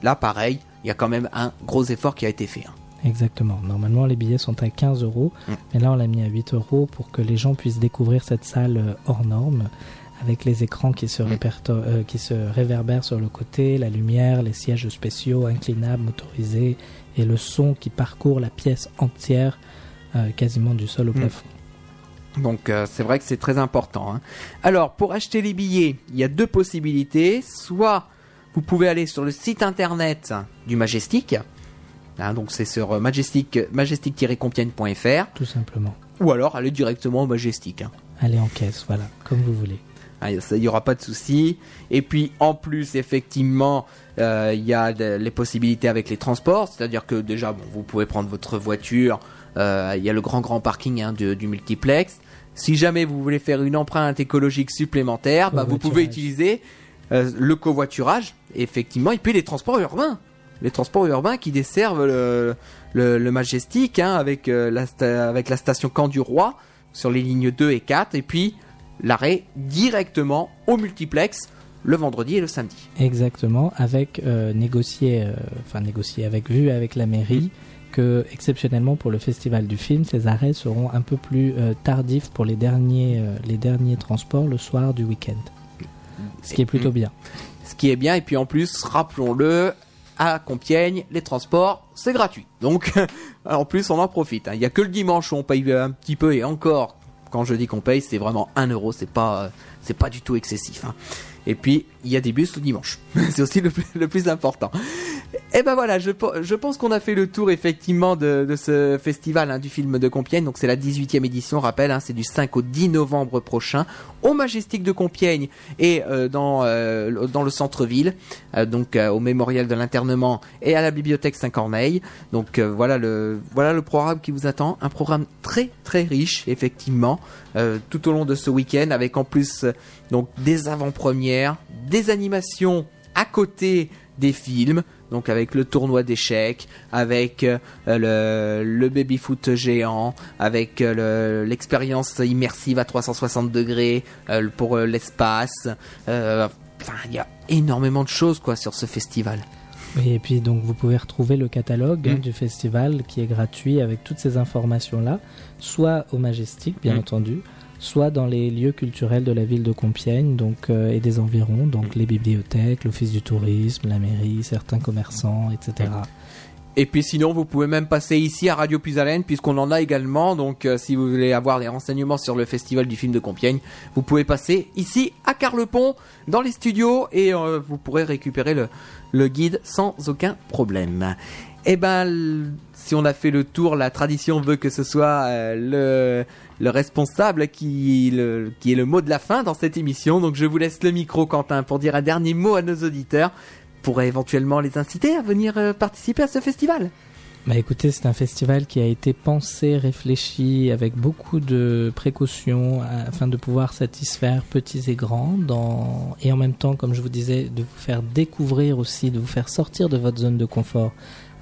Speaker 1: là pareil, il y a quand même un gros effort qui a été fait. hein.
Speaker 3: Exactement. Normalement, les billets sont à 15 euros,
Speaker 1: Mm.
Speaker 3: mais là, on l'a mis à 8 euros pour que les gens puissent découvrir cette salle euh, hors norme, avec les écrans qui se,
Speaker 1: Mm.
Speaker 3: euh, qui se réverbèrent sur le côté, la lumière, les sièges spéciaux, inclinables, motorisés, et le son qui parcourt la pièce entière, euh, quasiment du sol au
Speaker 1: Mm.
Speaker 3: plafond.
Speaker 1: Donc euh, c'est vrai que c'est très important. hein. Alors pour acheter les billets, il y a deux possibilités. Soit vous pouvez aller sur le site internet du Majestic. Hein, donc c'est sur euh, majestic majestic-compiègne.fr
Speaker 3: Tout simplement.
Speaker 1: ou alors aller directement au Majestic. hein.
Speaker 3: Allez en caisse, voilà, comme vous voulez.
Speaker 1: Ah, Il n'y aura pas de souci. Et puis en plus, effectivement, euh, il y a de- les possibilités avec les transports. C'est-à-dire que déjà, bon, vous pouvez prendre votre voiture. euh, Il y a le grand grand parking hein, de- du multiplex. Si jamais vous voulez faire une empreinte écologique supplémentaire, bah, vous pouvez utiliser euh, le covoiturage, effectivement, et puis les transports urbains. Les transports urbains qui desservent le, le, le Majestic hein, avec, euh, la avec la station Camp du Roi sur les lignes 2 et 4, et puis l'arrêt directement au multiplex le vendredi et le samedi.
Speaker 3: Exactement, avec euh, négocié, euh, enfin négocié, avec vue avec la mairie que exceptionnellement pour le festival du film, ces arrêts seront un peu plus euh, tardifs pour les derniers, euh, les derniers transports le soir du week-end. Ce qui est plutôt bien.
Speaker 1: Ce qui est bien, et puis en plus, rappelons-le, à Compiègne, les transports, c'est gratuit. Donc, en plus, on en profite. hein. Il n'y a que le dimanche où on paye un petit peu, et encore, quand je dis qu'on paye, c'est vraiment 1 euro, c'est pas, euh, pas du tout excessif. hein. Et puis, il y a des bus le dimanche. c'est aussi le plus, important. Et ben voilà, je, pe- je pense qu'on a fait le tour effectivement de, ce festival hein, du film de Compiègne. Donc c'est la 18e édition, rappel, hein, c'est du 5 au 10 novembre prochain au Majestic de Compiègne et euh, dans, euh, dans le centre-ville, donc euh, au mémorial de l'internement et à la bibliothèque Saint-Corneille. Donc euh, voilà le voilà le programme qui vous attend, un programme très très riche effectivement euh, tout au long de ce week-end avec en plus euh, donc des avant-premières, des animations à côté des films, donc avec le tournoi d'échecs, avec euh, le, baby-foot géant, avec euh, le- l'expérience immersive à 360 degrés euh, pour euh, l'espace. Enfin, il y a énormément de choses quoi sur ce festival.
Speaker 3: Oui, et puis donc vous pouvez retrouver le catalogue hein,
Speaker 1: Mm.
Speaker 3: du festival qui est gratuit avec toutes ces informations-là, soit au Majestic, bien
Speaker 1: Mm.
Speaker 3: entendu, soit dans les lieux culturels de la ville de Compiègne donc, euh, et des environs, donc les bibliothèques, l'office du tourisme, la mairie, certains commerçants, etc.
Speaker 1: Et puis sinon, vous pouvez même passer ici à Radio Puisalène, puisqu'on en a également. Donc euh, si vous voulez avoir des renseignements sur le festival du film de Compiègne, vous pouvez passer ici à Carlepont, dans les studios, et euh, vous pourrez récupérer le, guide sans aucun problème. Et ben, si on a fait le tour, la tradition veut que ce soit euh, le, le responsable qui, qui est le mot de la fin dans cette émission. Donc je vous laisse le micro, Quentin, pour dire un dernier mot à nos auditeurs pourrait éventuellement les inciter à venir euh, participer à ce festival.
Speaker 3: Bah écoutez, c'est un festival qui a été pensé, réfléchi avec beaucoup de précautions afin de pouvoir satisfaire petits et grands dans... et en même temps, comme je vous disais, de vous faire découvrir aussi, de vous faire sortir de votre zone de confort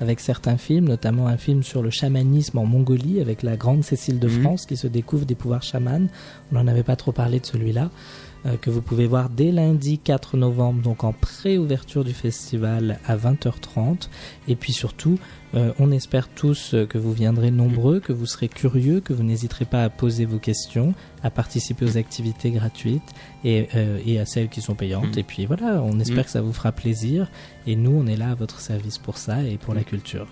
Speaker 3: avec certains films, notamment un film sur le chamanisme en Mongolie avec la grande Cécile de
Speaker 1: Mhm.
Speaker 3: France qui se découvre des pouvoirs chamans. On n'en avait pas trop parlé de celui-là. Euh, que vous pouvez voir dès lundi 4 novembre, donc en pré-ouverture du festival à 20h30. Et puis surtout, euh, on espère tous euh, que vous viendrez nombreux, que vous serez curieux, que vous n'hésiterez pas à poser vos questions, à participer aux activités gratuites et, euh, et à celles qui sont payantes.
Speaker 1: Mm.
Speaker 3: Et puis voilà, on espère
Speaker 1: Mm.
Speaker 3: que ça vous fera plaisir. Et nous, on est là à votre service pour ça et pour la culture.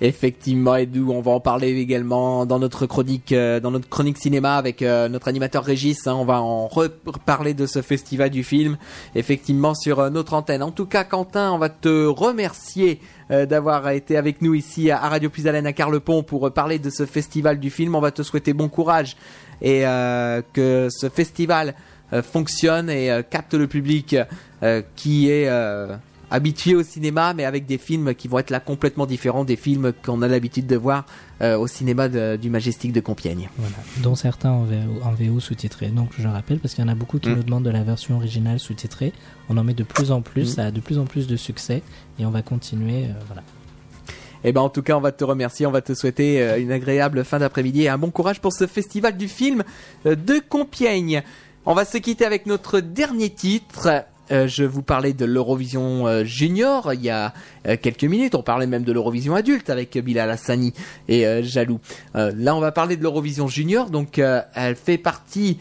Speaker 1: Effectivement, nous, on va en parler également dans notre chronique, euh, dans notre chronique cinéma avec euh, notre animateur Régis. hein. on va en reparler de ce festival du film, effectivement sur euh, notre antenne. En tout cas, Quentin, on va te remercier d'avoir été avec nous ici à Radio Puisalène à Carlepont pour parler de ce festival du film. On va te souhaiter bon courage et que ce festival fonctionne et capte le public qui est euh, habitué au cinéma, mais avec des films qui vont être là complètement différents des films qu'on a l'habitude de voir euh, au cinéma de- du Majestic de Compiègne.
Speaker 3: Voilà, dont certains en VO, en VO sous-titrés. Donc je rappelle, parce qu'il y en a beaucoup qui
Speaker 1: Mm.
Speaker 3: nous demandent de la version originale sous-titrée. On en met de plus en plus,
Speaker 1: Mm.
Speaker 3: ça a de plus en plus de succès et on va continuer. euh, voilà.
Speaker 1: Et ben en tout cas, on va te remercier, on va te souhaiter euh, une agréable fin d'après-midi et un bon courage pour ce festival du film de Compiègne. On va se quitter avec notre dernier titre. Euh, je vous parlais de l'Eurovision euh, Junior il y a euh, quelques minutes. On parlait même de l'Eurovision adulte avec Bilal Hassani et euh, Jaloux. Là, on va parler de l'Eurovision Junior. Donc, elle fait partie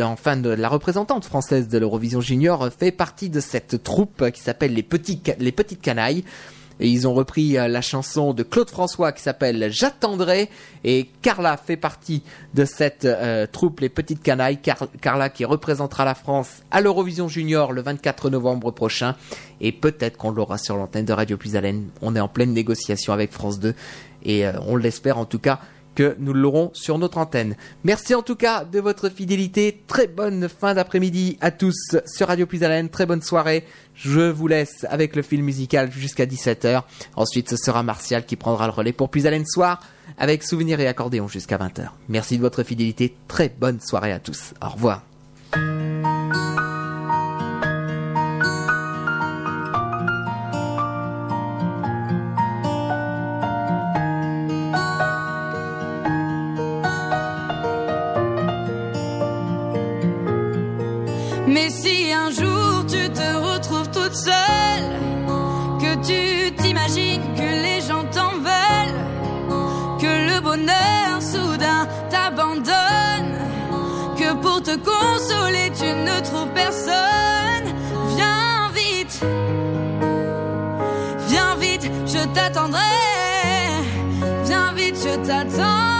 Speaker 1: enfin de la représentante française de l'Eurovision Junior fait partie de cette troupe qui s'appelle les les petites canailles. Et ils ont repris euh, la chanson de Claude François qui s'appelle J'attendrai. Et Carla fait partie de cette euh, troupe Les Petites Canailles. Car- Carla qui représentera la France à l'Eurovision Junior le 24 novembre prochain. Et peut-être qu'on l'aura sur l'antenne de Radio Puisalène. On est en pleine négociation avec France 2. Et euh, on l'espère en tout cas que nous l'aurons sur notre antenne. Merci en tout cas de votre fidélité. Très bonne fin d'après-midi à tous sur Radio Puisalène. Très bonne soirée. Je vous laisse avec le film musical jusqu'à 17h. Ensuite, ce sera Martial qui prendra le relais pour Puisalène Soir avec souvenirs et accordéon jusqu'à 20h. Merci de votre fidélité. Très bonne soirée à tous. Au revoir.
Speaker 10: Soudain t'abandonne, que pour te consoler tu ne trouves personne, viens vite, viens vite, je t'attendrai, viens vite, je t'attendrai.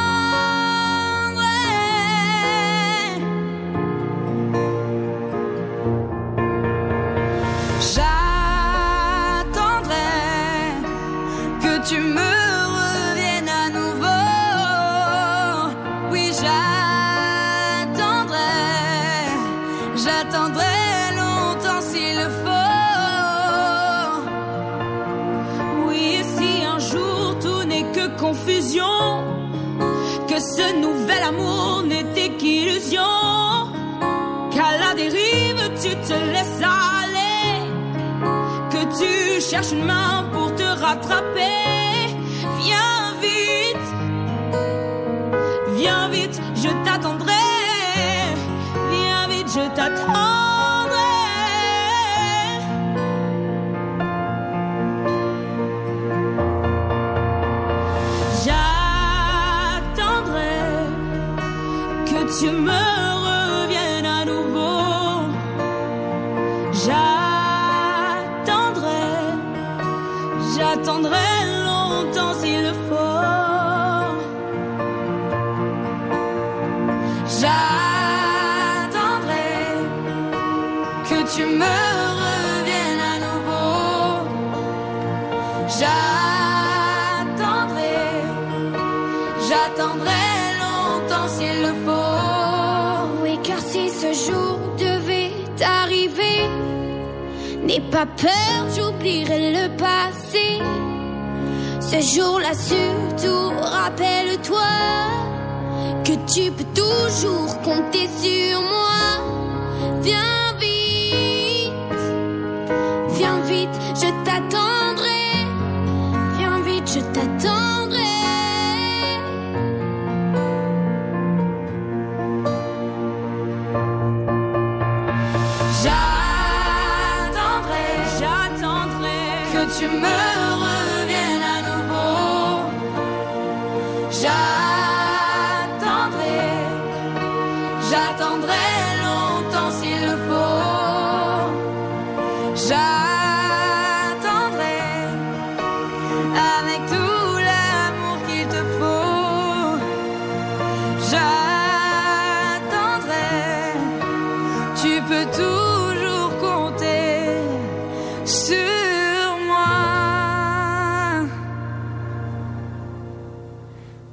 Speaker 10: J'attendrai longtemps s'il le faut. Oui, si un jour tout n'est que confusion, que ce nouvel amour n'était qu'illusion, qu'à la dérive tu te laisses aller, que tu cherches une main pour te rattraper. J'attendrai que tu me
Speaker 8: pas peur, j'oublierai le passé. Ce jour-là, surtout, rappelle-toi que tu peux toujours compter sur moi. Viens